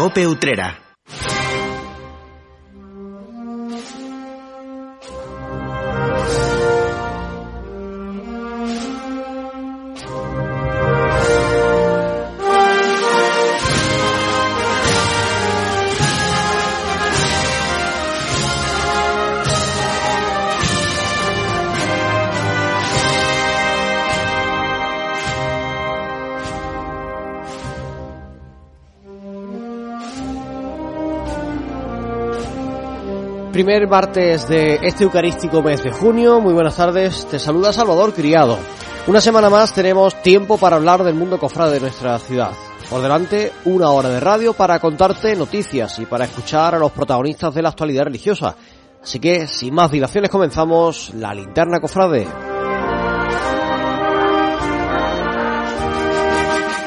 Cope Utrera. Primer martes de este eucarístico mes de junio. Muy buenas tardes. Te saluda Salvador Criado. Una semana más tenemos tiempo para hablar del mundo cofrade de nuestra ciudad. Por delante, una hora de radio para contarte noticias y para escuchar a los protagonistas de la actualidad religiosa. Así que, sin más dilaciones, comenzamos la linterna cofrade.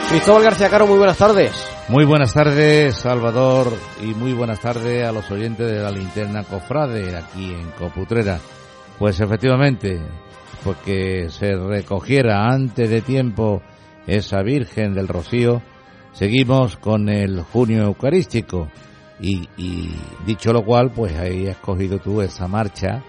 Cristóbal García Caro, muy buenas tardes. Muy buenas tardes, Salvador, y muy buenas tardes a los oyentes de la linterna Cofrade aquí en Coputrera. Pues efectivamente, porque se recogiera antes de tiempo esa Virgen del Rocío, seguimos con el junio eucarístico. Y, dicho lo cual, pues ahí has escogido tú esa marcha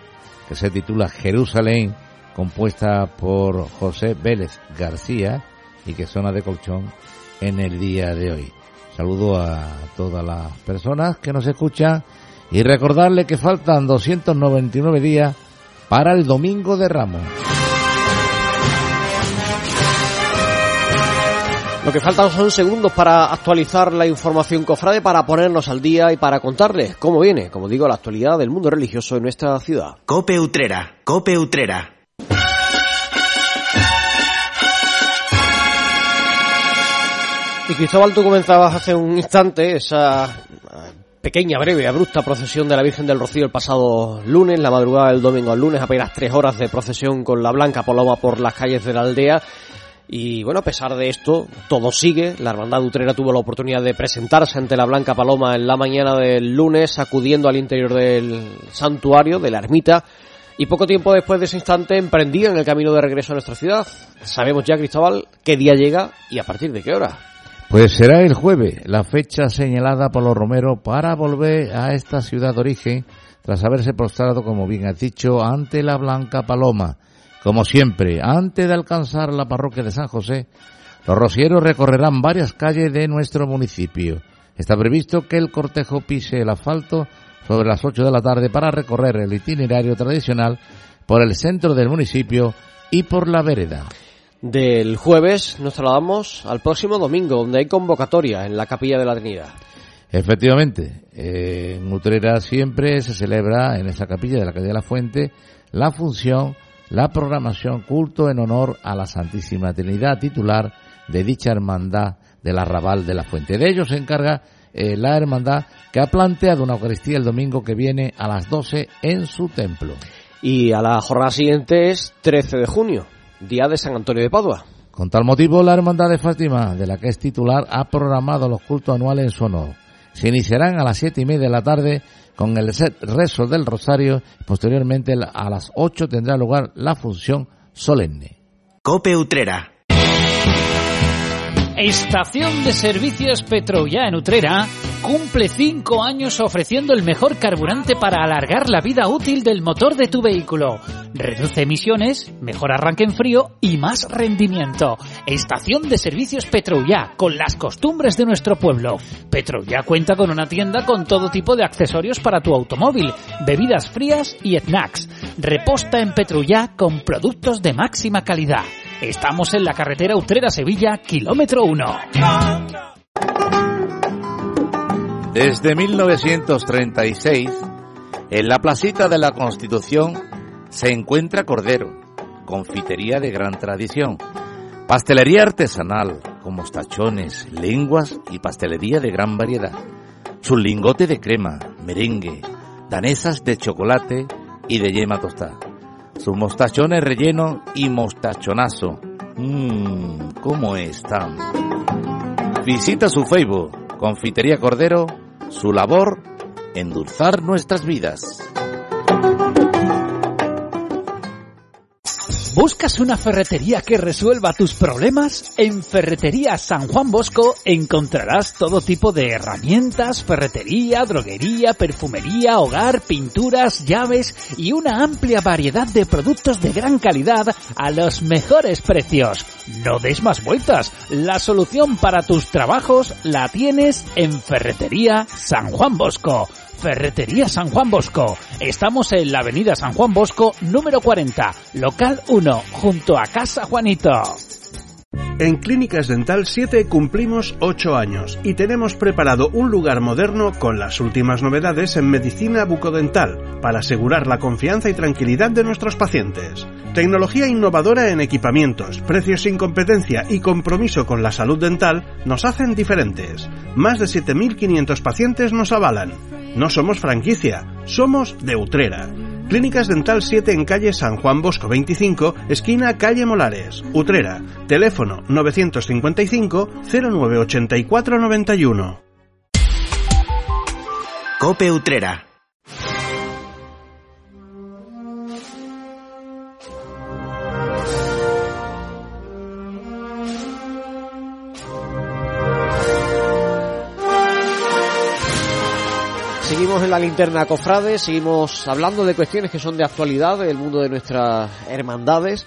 que se titula Jerusalén, compuesta por José Vélez García y que suena de colchón en el día de hoy. Saludo a todas las personas que nos escuchan y recordarle que faltan 299 días para el Domingo de Ramos. Lo que faltan son segundos para actualizar la información cofrade, para ponernos al día y para contarles cómo viene, como digo, la actualidad del mundo religioso en nuestra ciudad. Cope Utrera, Cope Utrera. Y Cristóbal, tú comenzabas hace un instante esa pequeña, breve, abrupta procesión de la Virgen del Rocío el pasado lunes, la madrugada del domingo al lunes, apenas tres horas de procesión con la Blanca Paloma por las calles de la aldea. Y bueno, a pesar de esto, todo sigue. La Hermandad Utrera tuvo la oportunidad de presentarse ante la Blanca Paloma en la mañana del lunes, acudiendo al interior del santuario, de la ermita. Y poco tiempo después de ese instante emprendían el camino de regreso a nuestra ciudad. Sabemos ya, Cristóbal, qué día llega y a partir de qué hora. Pues será el jueves, la fecha señalada por los romeros para volver a esta ciudad de origen tras haberse postrado, como bien has dicho, ante la Blanca Paloma. Como siempre, antes de alcanzar la parroquia de San José, los rocieros recorrerán varias calles de nuestro municipio. Está previsto que el cortejo pise el asfalto sobre las 8 de la tarde para recorrer el itinerario tradicional por el centro del municipio y por la vereda del jueves nos trasladamos al próximo domingo, donde hay convocatoria en la Capilla de la Trinidad. Efectivamente, eh, en Utrera siempre se celebra en esa capilla de la calle de la Fuente la función, la programación culto en honor a la Santísima Trinidad titular de dicha hermandad del arrabal de la Fuente. De ello se encarga eh, la hermandad que ha planteado una Eucaristía el domingo que viene a las 12 en su templo. Y a la jornada siguiente es 13 de junio día de San Antonio de Padua. Con tal motivo, la Hermandad de Fátima, de la que es titular, ha programado los cultos anuales en su honor. Se iniciarán a las siete y media de la tarde con el rezo del Rosario. Posteriormente, a las ocho tendrá lugar la función solemne. Cope Utrera. Estación de Servicios Petroya en Utrera cumple cinco años ofreciendo el mejor carburante para alargar la vida útil del motor de tu vehículo. Reduce emisiones, mejor arranque en frío y más rendimiento. Estación de Servicios Petroya, con las costumbres de nuestro pueblo. Petroya cuenta con una tienda con todo tipo de accesorios para tu automóvil, bebidas frías y snacks. Reposta en Petroya con productos de máxima calidad. Estamos en la carretera Utrera-Sevilla, kilómetro 1. Desde 1936, en la placita de la Constitución se encuentra Cordero, confitería de gran tradición, pastelería artesanal, con mostachones, lenguas y pastelería de gran variedad, su lingote de crema, merengue, danesas de chocolate y de yema tostada, sus mostachones rellenos y mostachonazo. Mmm, ¿cómo están? Visita su Facebook, Confitería Cordero, su labor, endulzar nuestras vidas. ¿Buscas una ferretería que resuelva tus problemas? En Ferretería San Juan Bosco encontrarás todo tipo de herramientas, ferretería, droguería, perfumería, hogar, pinturas, llaves y una amplia variedad de productos de gran calidad a los mejores precios. No des más vueltas. La solución para tus trabajos la tienes en Ferretería San Juan Bosco. Ferretería San Juan Bosco. Estamos en la avenida San Juan Bosco, número 40, local 1, junto a Casa Juanito. En Clínicas Dental 7 cumplimos 8 años y tenemos preparado un lugar moderno con las últimas novedades en medicina bucodental para asegurar la confianza y tranquilidad de nuestros pacientes. Tecnología innovadora en equipamientos, precios sin competencia y compromiso con la salud dental nos hacen diferentes. Más de 7.500 pacientes nos avalan. No somos franquicia, somos de Utrera. Clínicas Dental 7 en calle San Juan Bosco 25, esquina calle Molares, Utrera. Teléfono 955 0984 91. Cope Utrera. La linterna cofrade, seguimos hablando de cuestiones que son de actualidad del mundo de nuestras hermandades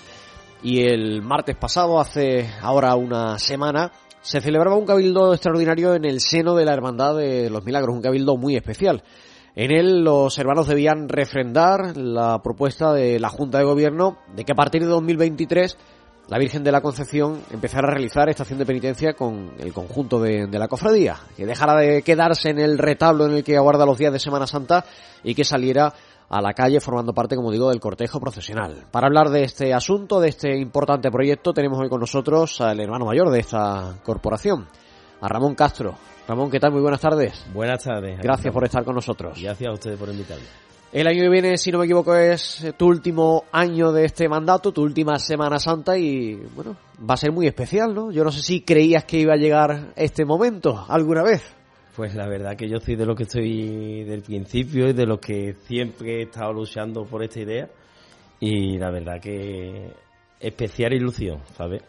y el martes pasado, hace ahora una semana, se celebraba un cabildo extraordinario en el seno de la Hermandad de los Milagros, un cabildo muy especial. En él los hermanos debían refrendar la propuesta de la Junta de Gobierno de que a partir de 2023 la Virgen de la Concepción empezara a realizar estación de penitencia con el conjunto de, de, la cofradía, que dejara de quedarse en el retablo en el que aguarda los días de Semana Santa y que saliera a la calle formando parte, como digo, del cortejo procesional. Para hablar de este asunto, de este importante proyecto, tenemos hoy con nosotros al hermano mayor de esta corporación, a Ramón Castro. Ramón, ¿qué tal? Muy buenas tardes. Buenas tardes. Gracias por estar con nosotros. Gracias a ustedes por invitarme. El año que viene, si no me equivoco, es tu último año de este mandato, tu última Semana Santa y, bueno, va a ser muy especial, ¿no? Yo no sé si creías que iba a llegar este momento alguna vez. Pues la verdad que yo soy de lo que estoy del principio y de los que siempre he estado luchando por esta idea y la verdad que especial ilusión, ¿sabes?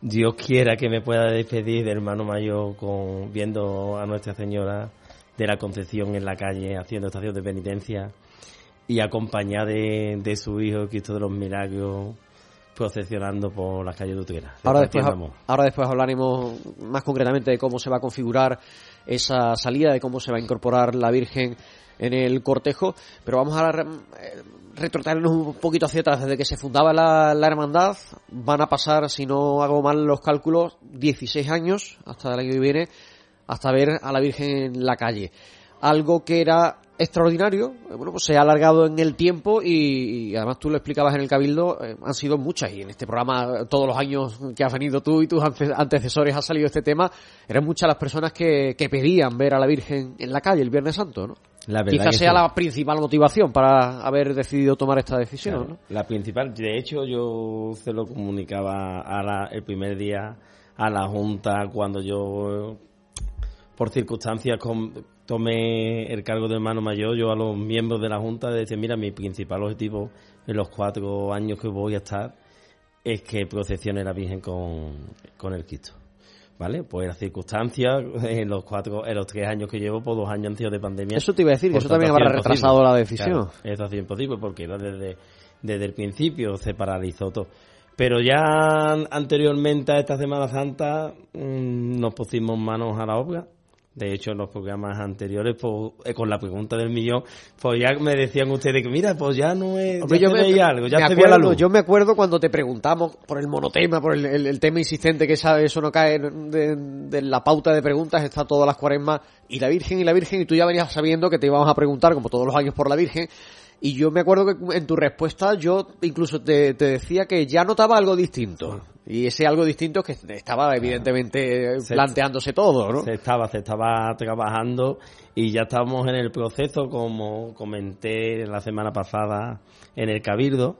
Dios quiera que me pueda despedir de hermano mayor con viendo a Nuestra Señora de la Concepción en la calle haciendo estación de penitencia y acompañada de, de, su hijo Cristo de los Milagros procesionando por las calles de Utrera. Ahora después, ahora después hablaremos más concretamente de cómo se va a configurar esa salida, de cómo se va a incorporar la Virgen en el cortejo, pero vamos a retrotraernos un poquito hacia atrás. Desde que se fundaba la, la, hermandad, van a pasar, si no hago mal los cálculos, 16 años, hasta el año que viene, hasta ver a la Virgen en la calle. Algo que era extraordinario, bueno, pues se ha alargado en el tiempo y, y además tú lo explicabas en el Cabildo, eh, han sido muchas y en este programa todos los años que has venido tú y tus antecesores ha salido este tema, eran muchas las personas que, que pedían ver a la Virgen en la calle el Viernes Santo, ¿no? La Quizás sea sí. la principal motivación para haber decidido tomar esta decisión, claro, ¿no? La principal, de hecho yo se lo comunicaba a la, el primer día a la Junta cuando yo por circunstancias con, tomé el cargo de hermano mayor, yo a los miembros de la Junta decía, mira, mi principal objetivo en los cuatro años que voy a estar es que procesione la Virgen con, con el Cristo. ¿Vale? Pues las circunstancias, en los cuatro, en los tres años que llevo, por dos años han sido de pandemia. Eso te iba a decir, que eso también habrá retrasado imposible. la decisión. Claro, eso ha sido imposible porque desde, desde el principio se paralizó todo. Pero ya anteriormente a esta Semana Santa mmm, nos pusimos manos a la obra de hecho, en los programas anteriores, pues, eh, con la pregunta del millón, pues ya me decían ustedes que, mira, pues ya no es. Hombre, ya yo, me, veía algo, ya me se acuerdo, la luz. yo me acuerdo cuando te preguntamos por el monotema, por el, el, el tema insistente que sabe, eso no cae de, de, la pauta de preguntas, está todas las cuaresmas, y la Virgen y la Virgen, y tú ya venías sabiendo que te íbamos a preguntar, como todos los años, por la Virgen. Y yo me acuerdo que en tu respuesta yo incluso te, te decía que ya notaba algo distinto. Y ese algo distinto que estaba evidentemente se planteándose todo, ¿no? Se estaba, se estaba trabajando y ya estábamos en el proceso, como comenté la semana pasada en el Cabildo,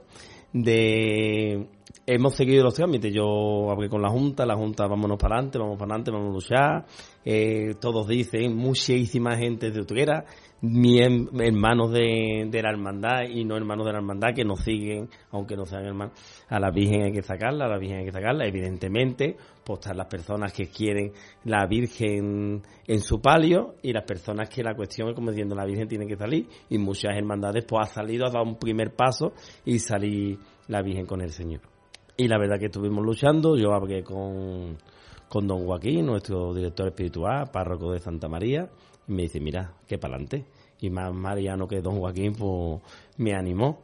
de hemos seguido los trámites. Yo hablé con la Junta, la Junta vámonos para adelante, vamos para adelante, vamos a luchar. eh, todos dicen, muchísima gente de Utrera, hem- hermanos de, de la hermandad y no hermanos de la hermandad que nos siguen, aunque no sean hermanos, a la Virgen hay que sacarla, a la Virgen hay que sacarla, evidentemente, pues están las personas que quieren la Virgen en su palio y las personas que la cuestión es como diciendo la Virgen tiene que salir y muchas hermandades pues ha salido, ha dado un primer paso y salir la Virgen con el Señor. Y la verdad que estuvimos luchando, yo hablé con, con don Joaquín, nuestro director espiritual, párroco de Santa María, y me dice, mira, que para adelante. Y más mariano que don Joaquín, pues me animó.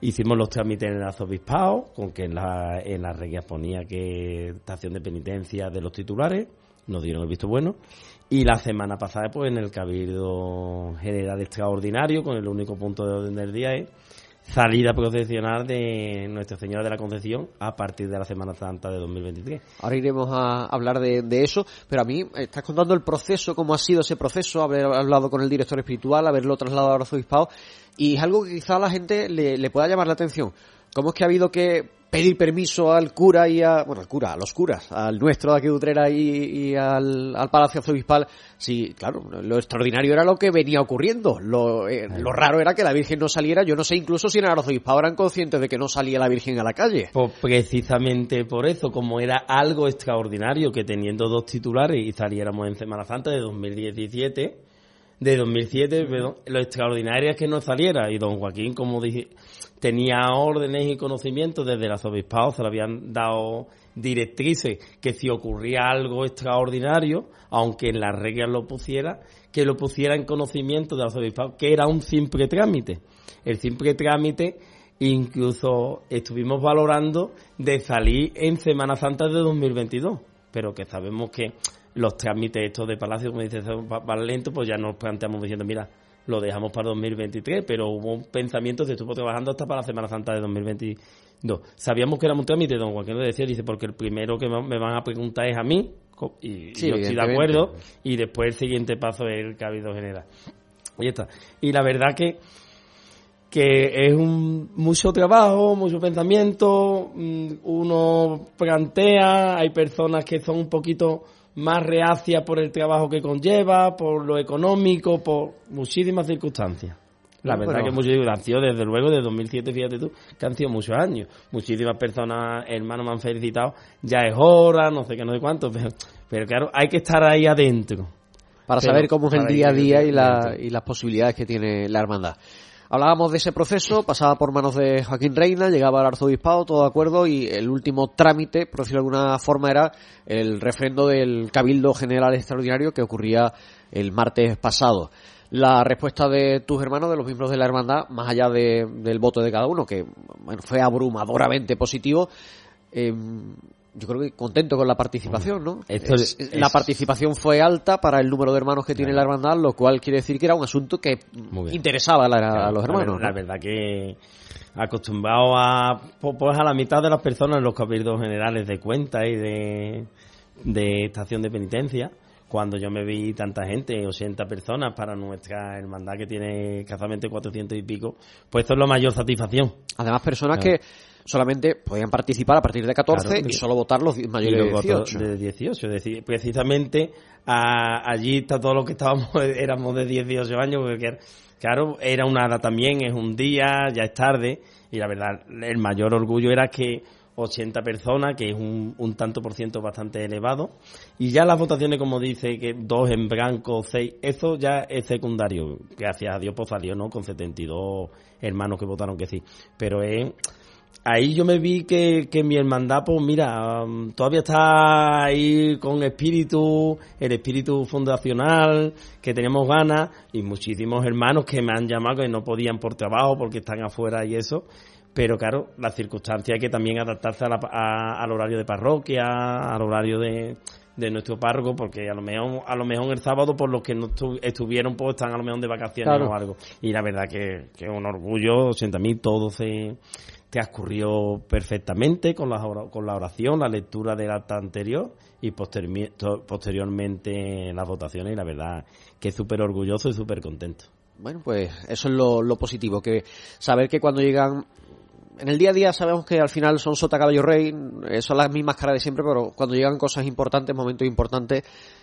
Hicimos los trámites en el arzobispado, con que en la, en las reglas ponía que estación de penitencia de los titulares, nos dieron el visto bueno. Y la semana pasada, pues en el Cabildo General Extraordinario, con el único punto de orden del día es salida procesional de Nuestra Señora de la Concepción a partir de la Semana Santa de 2023. Ahora iremos a hablar de, eso, pero a mí eh, estás contando el proceso, cómo ha sido ese proceso, haber hablado con el director espiritual, haberlo trasladado al arzobispado, y es algo que quizá a la gente le pueda llamar la atención. ¿Cómo es que ha habido que pedir permiso al cura y a, bueno, al cura, a los curas, al nuestro de aquí de Utrera y, y al, al Palacio Arzobispal? Sí, claro, lo extraordinario era lo que venía ocurriendo. Lo, eh, lo raro era que la Virgen no saliera. Yo no sé incluso si en el Arzobispado eran conscientes de que no salía la Virgen a la calle. Pues precisamente por eso, como era algo extraordinario que teniendo dos titulares y saliéramos en Semana Santa de 2017, de 2007, perdón, lo extraordinario es que no saliera. Y don Joaquín, como dije, tenía órdenes y conocimientos desde el arzobispado, se le habían dado directrices que si ocurría algo extraordinario, aunque en las reglas lo pusiera, que lo pusiera en conocimiento del arzobispado, que era un simple trámite. El simple trámite incluso estuvimos valorando de salir en Semana Santa de 2022, pero que sabemos que los trámites estos de Palacio, como dice, son pa- van lentos, pues ya nos planteamos diciendo, mira, lo dejamos para 2023, pero hubo un pensamiento, se estuvo trabajando hasta para la Semana Santa de 2022. Sabíamos que era un trámite, don Joaquín lo decía, dice, porque el primero que me van a preguntar es a mí, y, Sí, yo estoy de acuerdo, y después el siguiente paso es el Cabildo General. Y está. Y la verdad que que es un mucho trabajo, mucho pensamiento, mm, uno plantea, hay personas que son un poquito más reacias por el trabajo que conlleva, por lo económico, por muchísimas circunstancias. La No, verdad pero- que muchos han sido desde luego de 2007, fíjate tú, que han sido muchos años. Muchísimas personas, hermanos, me han felicitado, ya es hora, no sé qué, no sé cuánto, pero, pero claro, hay que estar ahí adentro. para Pero saber cómo es el día a día y, la- y las posibilidades que tiene la hermandad. Hablábamos de ese proceso, pasaba por manos de Joaquín Reina, llegaba al arzobispado, todo de acuerdo, y el último trámite, por decirlo de alguna forma, era el refrendo del Cabildo General Extraordinario que ocurría el martes pasado. La respuesta de tus hermanos, de los miembros de la hermandad, más allá de- del voto de cada uno, que fue abrumadoramente positivo, eh, yo creo que contento con la participación, ¿no? Esto Es- es- la participación fue alta para el número de hermanos que tiene la hermandad, lo cual quiere decir que era un asunto que interesaba a, la- a los La hermanos. La, verdad que acostumbrado a pues a la mitad de las personas en los cabildos generales de cuenta y de, de estación de penitencia cuando yo me vi tanta gente, 80 personas para nuestra hermandad que tiene escasamente 400 y pico, pues esto es la mayor satisfacción. Además, personas Claro. que solamente podían participar a partir de 14 Claro. y solo votar los mayores de luego 18. de 18. Es decir, precisamente a- allí está todo lo que estábamos, éramos de 18 años, porque claro, era una edad también, es un día, ya es tarde, y la verdad, el mayor orgullo era que 80 personas, que es un, un tanto por ciento bastante elevado, y ya las votaciones, como dice, que dos en blanco, seis, eso ya es secundario. Gracias a Dios, pues salió, ¿no? Con 72 hermanos que votaron que sí. Pero es ahí yo me vi que, mi hermandad, pues mira, um, todavía está ahí con espíritu, el espíritu fundacional, que tenemos ganas, y muchísimos hermanos que me han llamado que no podían por trabajo porque están afuera y eso. Pero claro, la circunstancia hay que también adaptarse a la- a- al horario de parroquia, al horario de, de nuestro párroco, porque a lo mejor a lo mejor el sábado por los que no estu- estuvieron pues están a lo mejor de vacaciones Claro. o algo. Y la verdad que, que es un orgullo, 80.000, todo se transcurrió perfectamente con la, con la oración, la lectura del acta anterior y postermi- to- posteriormente las votaciones y la verdad que súper orgulloso y súper contento. Bueno, pues eso es lo, lo positivo, que saber que cuando llegan en el día a día sabemos que al final son sota caballo rey, eh, son las mismas caras de siempre, pero cuando llegan cosas importantes, momentos importantes,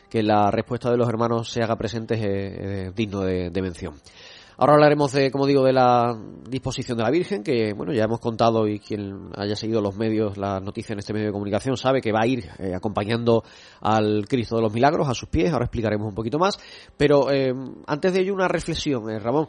que la respuesta de los hermanos se haga presente es, digno de, mención. Ahora hablaremos de, como digo, de la disposición de la Virgen, que bueno, ya hemos contado y quien haya seguido los medios, las noticias en este medio de comunicación, sabe que va a ir eh, acompañando al Cristo de los Milagros a sus pies. Ahora explicaremos un poquito más. Pero eh, antes de ello, una reflexión, eh, Ramón.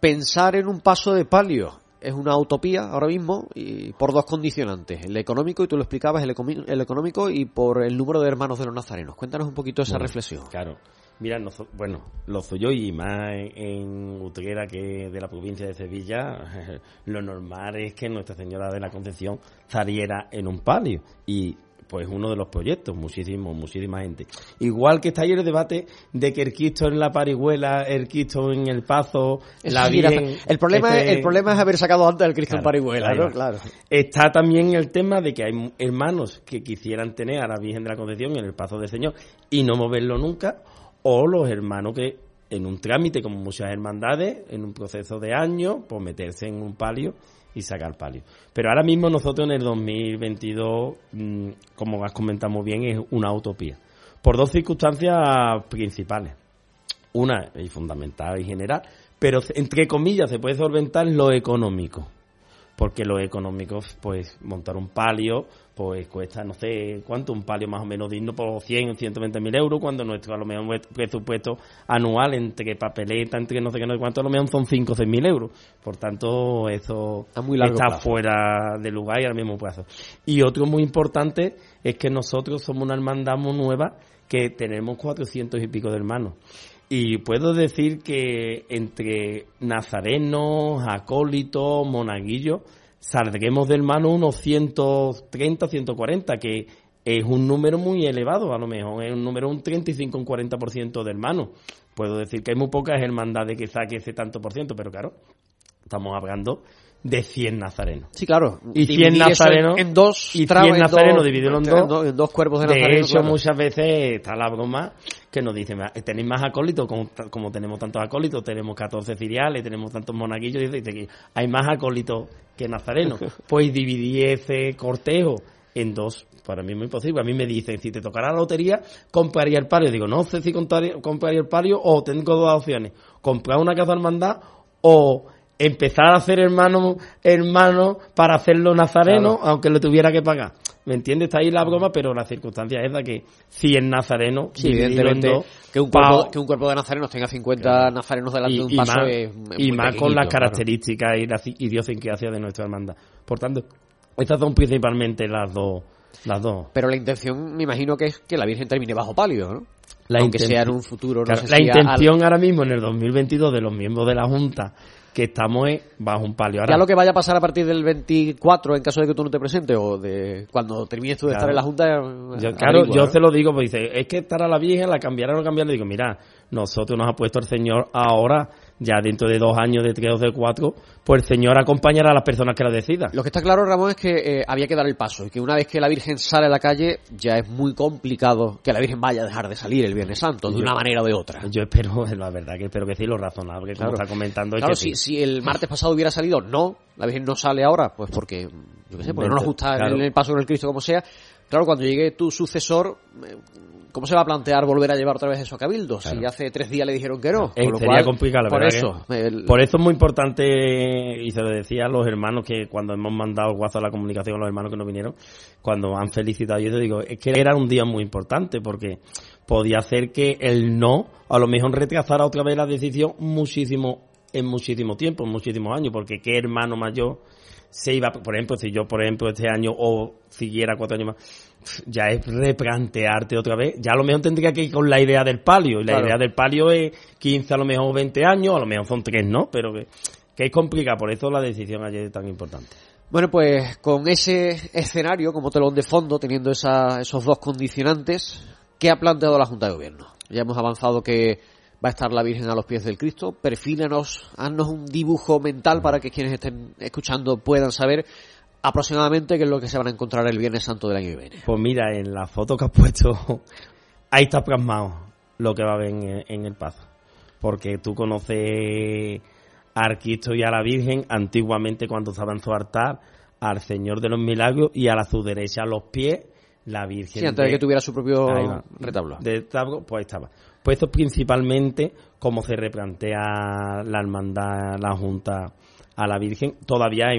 Pensar en un paso de palio es una utopía ahora mismo y por dos condicionantes, el económico, y tú lo explicabas, el, el económico y por el número de hermanos de los nazarenos. Cuéntanos un poquito esa reflexión. Claro. Mira, bueno, lo soy yo y más en Utrera que de la provincia de Sevilla, lo normal es que Nuestra Señora de la Concepción saliera en un palio y pues uno de los proyectos, muchísimo, muchísima gente. Igual que está ahí el debate de que el Cristo en la Parihuela, el Cristo en el Pazo, la Virgen... El problema, es, el problema es haber sacado antes el Cristo en Parihuela, Claro. Está también el tema de que hay hermanos que quisieran tener a la Virgen de la Concepción en el Pazo del Señor y no moverlo nunca, o los hermanos que en un trámite como muchas hermandades, en un proceso de años, pues meterse en un palio y sacar palio. Pero ahora mismo nosotros en el 2022, mm, como has comentado muy bien, es una utopía. Por dos circunstancias principales. Una, y fundamental y general, pero entre comillas se puede solventar lo económico porque lo económico, pues montar un palio, pues cuesta, no sé cuánto, un palio más o menos digno por 100 o 120 mil euros, cuando nuestro a lo mejor presupuesto anual entre papeleta, entre no sé qué, no sé cuánto, a lo mejor son 5 o 6 mil euros. Por tanto, eso está, fuera de lugar y al mismo plazo. Y otro muy importante es que nosotros somos una hermandad muy nueva que tenemos 400 y pico de hermanos. Y puedo decir que entre nazarenos, acólitos, monaguillos, saldremos del mano unos 130, 140, que es un número muy elevado, a lo mejor es un número un 35, un 40% del mano. Puedo decir que hay muy pocas hermandades que saque ese tanto por ciento, pero claro, estamos hablando de 100 nazarenos. Sí, claro. Y 100 nazarenos en, dos y 100 nazarenos dividido en dos. En dos cuerpos de nazarenos. De hecho, muchas veces está la broma que nos dicen, tenéis más acólitos, como, tenemos tantos acólitos, tenemos 14 filiales, tenemos tantos monaguillos, y dice que hay más acólitos que nazarenos. pues dividí ese cortejo en dos. Para mí es muy posible. A mí me dicen, si te tocara la lotería, compraría el palio. Digo, no sé si compraría el palio o tengo dos opciones. Comprar una casa hermandad o empezar a hacer hermano, hermano para hacerlo nazareno, aunque lo tuviera que pagar. ¿Me entiendes? Está ahí la broma, pero la circunstancia es la que si es nazareno, sí, evidentemente, que, un cuerpo, que un cuerpo de nazarenos tenga 50 nazarenos delante de un paso más, es, Y más con las características y la idiosincrasia de nuestra hermandad. Por tanto, estas son principalmente las dos. Las dos. Pero la intención, me imagino que es que la Virgen termine bajo palio, ¿no? La Aunque sea en un futuro. No la intención ahora mismo en el 2022 de los miembros de la Junta que estamos bajo un palio. ya lo que vaya a pasar a partir del 24, en caso de que tú no te presentes, o de cuando termines tú de estar en la Junta. Yo, claro, yo te lo digo, pues dice, es que estará la vieja, la cambiará o no cambiará. Digo, mira, nosotros nos ha puesto el Señor ahora ya dentro de dos años, de tres o de cuatro, pues el Señor acompañará a las personas que la decidan. Lo que está claro, Ramón, es que eh, había que dar el paso y que una vez que la Virgen sale a la calle, ya es muy complicado que la Virgen vaya a dejar de salir el Viernes Santo, de una manera o de otra. Yo espero, la verdad que espero que sí, lo razonable, como está comentando. Claro, si, si el martes pasado hubiera salido, no, la Virgen no sale ahora, pues porque, yo qué sé, porque no nos gusta el, paso con el Cristo como sea. Claro, cuando llegue tu sucesor, eh, ¿Cómo se va a plantear volver a llevar otra vez eso a Cabildo? Si hace tres días le dijeron que no. Eh, sería complicado, por eso. Por eso es muy importante, y se lo decía a los hermanos que cuando hemos mandado WhatsApp a la comunicación a los hermanos que no vinieron, cuando han felicitado, yo te digo, es que era un día muy importante porque podía hacer que el no, a lo mejor retrasara otra vez la decisión muchísimo, en muchísimo tiempo, en muchísimos años, porque qué hermano mayor se iba, por ejemplo, si yo, por ejemplo, este año o siguiera cuatro años más, ya es replantearte otra vez. Ya a lo mejor tendría que ir con la idea del palio. Y la idea del palio es 15, a lo mejor 20 años, a lo mejor son 3, ¿no? Pero que, es complicado. Por eso la decisión ayer es tan importante. Bueno, pues con ese escenario como telón de fondo, teniendo esos dos condicionantes, ¿qué ha planteado la Junta de Gobierno? Ya hemos avanzado que va a estar la Virgen a los pies del Cristo. Perfílanos, haznos un dibujo mental para que quienes estén escuchando puedan saber aproximadamente qué es lo que se van a encontrar el Viernes Santo del año que viene. Pues mira, en la foto que has puesto, ahí está plasmado lo que va a haber en, el paso. Porque tú conoces al Cristo y a la Virgen, antiguamente cuando estaba en su altar, al Señor de los Milagros y a la su derecha a los pies, la Virgen. Sí, antes de que tuviera su propio retablo. De retablo, pues ahí estaba. Pues principalmente como se replantea la hermandad, la Junta a la Virgen. Todavía hay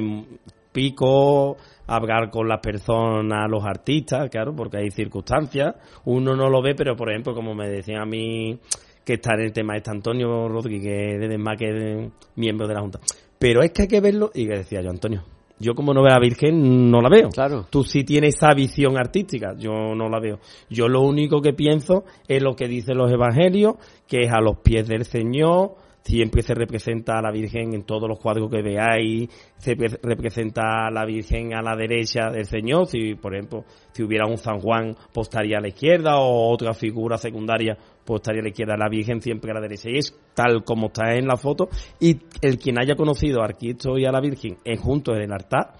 pico, hablar con las personas, los artistas, claro, porque hay circunstancias. Uno no lo ve, pero por ejemplo, como me decían a mí que está en el tema este Antonio Rodríguez, de más que miembro de la Junta. Pero es que hay que verlo, y que decía yo, Antonio, yo como no veo a la Virgen, no la veo. Claro. Tú sí tienes esa visión artística, yo no la veo. Yo lo único que pienso es lo que dicen los evangelios, que es a los pies del Señor, siempre se representa a la Virgen en todos los cuadros que veáis, se pre- representa a la Virgen a la derecha del Señor, si por ejemplo, si hubiera un San Juan, pues estaría a la izquierda, o otra figura secundaria, pues estaría a la izquierda, la Virgen siempre a la derecha, y es tal como está en la foto, y el quien haya conocido a Cristo y a la Virgen en juntos en el altar,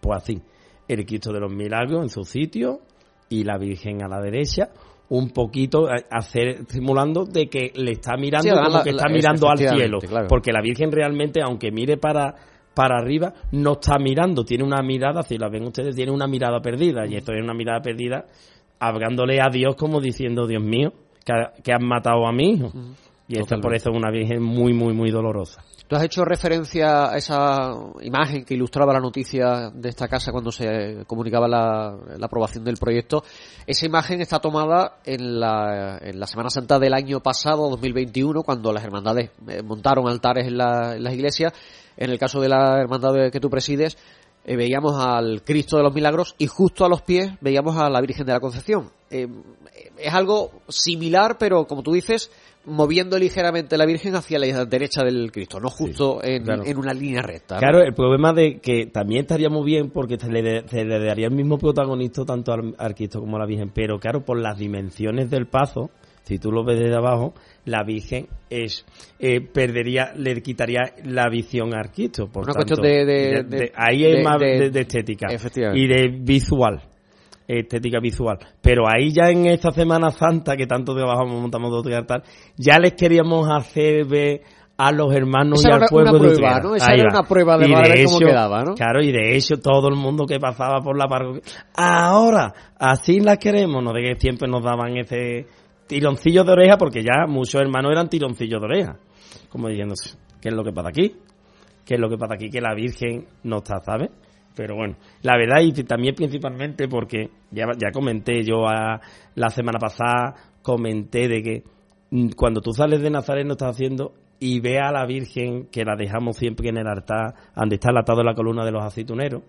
pues así, el Cristo de los Milagros en su sitio y la Virgen a la derecha, un poquito a- hacer simulando de que le está mirando Sí, como la- que está es- mirando al cielo, claro. porque la Virgen realmente aunque mire para para arriba no está mirando, tiene una mirada, si la ven ustedes, tiene una mirada perdida. Y esto es una mirada perdida hablándole a Dios como diciendo, Dios mío, que, ha- que has matado a mi hijo. Y esto por eso es una Virgen muy, muy, muy dolorosa. Tú has hecho referencia a esa imagen que ilustraba la noticia de esta casa cuando se comunicaba la, la aprobación del proyecto. Esa imagen está tomada en la, en la Semana Santa del año pasado, 2021, cuando las hermandades eh, montaron altares en, la- en las iglesias. En el caso de la hermandad que tú presides, eh, veíamos al Cristo de los Milagros y justo a los pies veíamos a la Virgen de la Concepción. Eh, es algo similar, pero como tú dices, moviendo ligeramente la Virgen hacia la derecha del Cristo, no justo en, claro. en una línea recta. ¿no? Claro, el problema de que también estaría muy bien porque se le, se le daría el mismo protagonista tanto al, al Cristo como a la Virgen, pero claro, por las dimensiones del paso, si tú lo ves desde abajo, la Virgen es eh, perdería, le quitaría la visión al Cristo. Por Una tanto, cuestión de- de- de- ahí es de- más de- de, de estética y de visual estética visual. Pero ahí ya en esta Semana Santa, que tanto trabajamos, montamos dos altar, ya les queríamos hacer ver a los hermanos Esa y al pueblo una de prueba, Utrera. ¿no? Esa Ahí era una prueba de Y ver cómo quedaba, ¿no? Claro, y de hecho todo el mundo que pasaba por la parroquia, ahora, así la queremos, no de que siempre nos daban ese tironcillo de oreja, porque ya muchos hermanos eran tironcillos de oreja, como diciendo, ¿qué es lo que pasa aquí? ¿Qué es lo que pasa aquí? Que la Virgen no está, ¿sabes? Pero bueno, la verdad y también principalmente porque ya, ya comenté yo a- la semana pasada, comenté de que mm, cuando tú sales de Nazareno estás haciendo y ve a la Virgen que la dejamos siempre en el altar, donde está atado la columna de los aceituneros,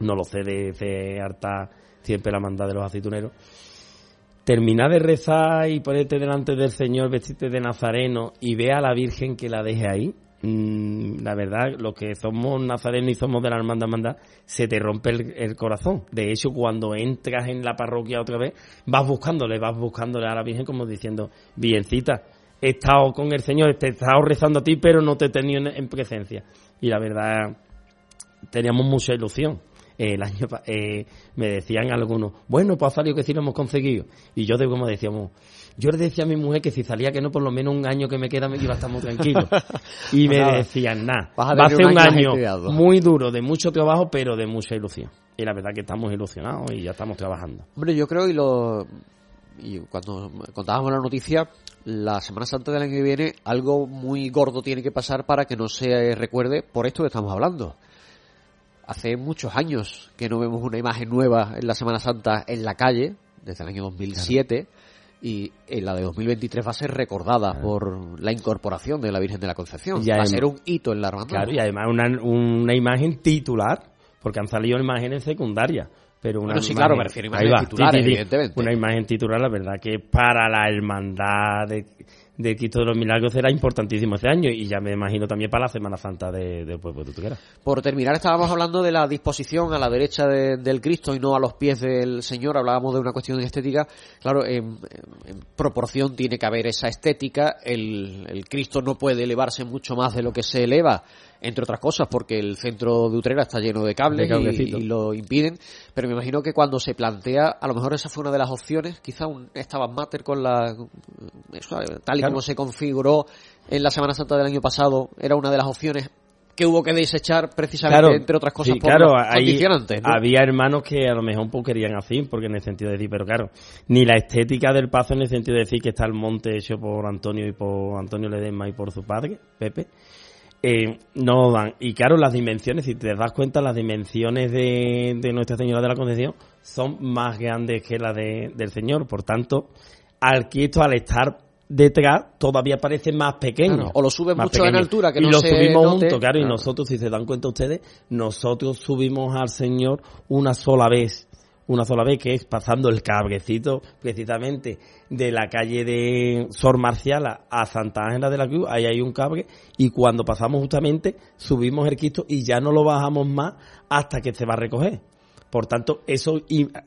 no lo sé de ese siempre la manda de los aceituneros, terminar de rezar y ponerte delante del Señor, vestirte de nazareno y ve a la Virgen que la deje ahí, mm, la verdad, los que somos nazarenos y somos de la hermandad, hermandad, se te rompe el, corazón. De hecho, cuando entras en la parroquia otra vez, vas buscándole, vas buscándole a la Virgen como diciendo, Virgencita, he estado con el Señor, te he estado rezando a ti, pero no te he tenido en, en presencia. Y la verdad, teníamos mucha ilusión. Eh, el año eh, me decían algunos, bueno, pues ha salido que sí lo hemos conseguido. Y yo de como decíamos, yo le decía a mi mujer que si salía que no, por lo menos un año que me queda me iba a estar muy tranquilo. Y me Nada. decían, nada, va a ser un año año ajetreado". muy duro, de mucho trabajo, pero de mucha ilusión. Y la verdad que estamos ilusionados y ya estamos trabajando. Hombre, yo creo y lo y cuando contábamos la noticia, la Semana Santa del año que viene, algo muy gordo tiene que pasar para que no se recuerde por esto que estamos hablando. Hace muchos años que no vemos una imagen nueva en la Semana Santa en la calle, desde el año 2007, y en la de 2023 va a ser recordada por la incorporación de la Virgen de la Concepción. Ya va a ser un hito en la hermandad. Claro, y además una, una imagen titular, porque han salido imágenes secundarias. Pero una Bueno, sí, imagen- claro, me refiero a evidentemente. Una imagen titular, la verdad que para la hermandad de, de Cristo de los Milagros será importantísimo este año y ya me imagino también para la Semana Santa de- del pueblo de Tutuquera. Por terminar, estábamos hablando de la disposición a la derecha de- del Cristo y no a los pies del Señor. Hablábamos de una cuestión estética. Claro, en, en proporción tiene que haber esa estética. El, el Cristo no puede elevarse mucho más de lo que se eleva, entre otras cosas, porque el centro de Utrera está lleno de cables De y- lo impiden. Pero me imagino que cuando se plantea, a lo mejor esa fue una de las opciones. Quizá un, estaba Mater con la. eso, tal y Claro, como se configuró en la Semana Santa del año pasado, era una de las opciones que hubo que desechar precisamente, entre otras cosas, sí, por claro. Había hermanos que a lo mejor un poco querían así, porque en el sentido de decir, pero claro, ni la estética del paso en el sentido de decir que está el monte hecho por Antonio y por Antonio Ledesma y por su padre, Pepe, eh, no dan. Y claro, las dimensiones, si te das cuenta, las dimensiones de, de Nuestra Señora de la Concepción son más grandes que las de, del Señor. Por tanto, al Cristo, al estar detrás, todavía parece más pequeño. Claro, o lo suben Más mucho en altura, que y no lo se subimos note. juntos, claro, y nosotros, si se dan cuenta ustedes, nosotros subimos al Señor una sola vez. Una sola vez, que es pasando el cabrecito precisamente de la calle de Sor Marciala a Santa Ángela de la Cruz, ahí hay un cabre, y cuando pasamos justamente, subimos el Cristo y ya no lo bajamos más hasta que se va a recoger. Por tanto, eso,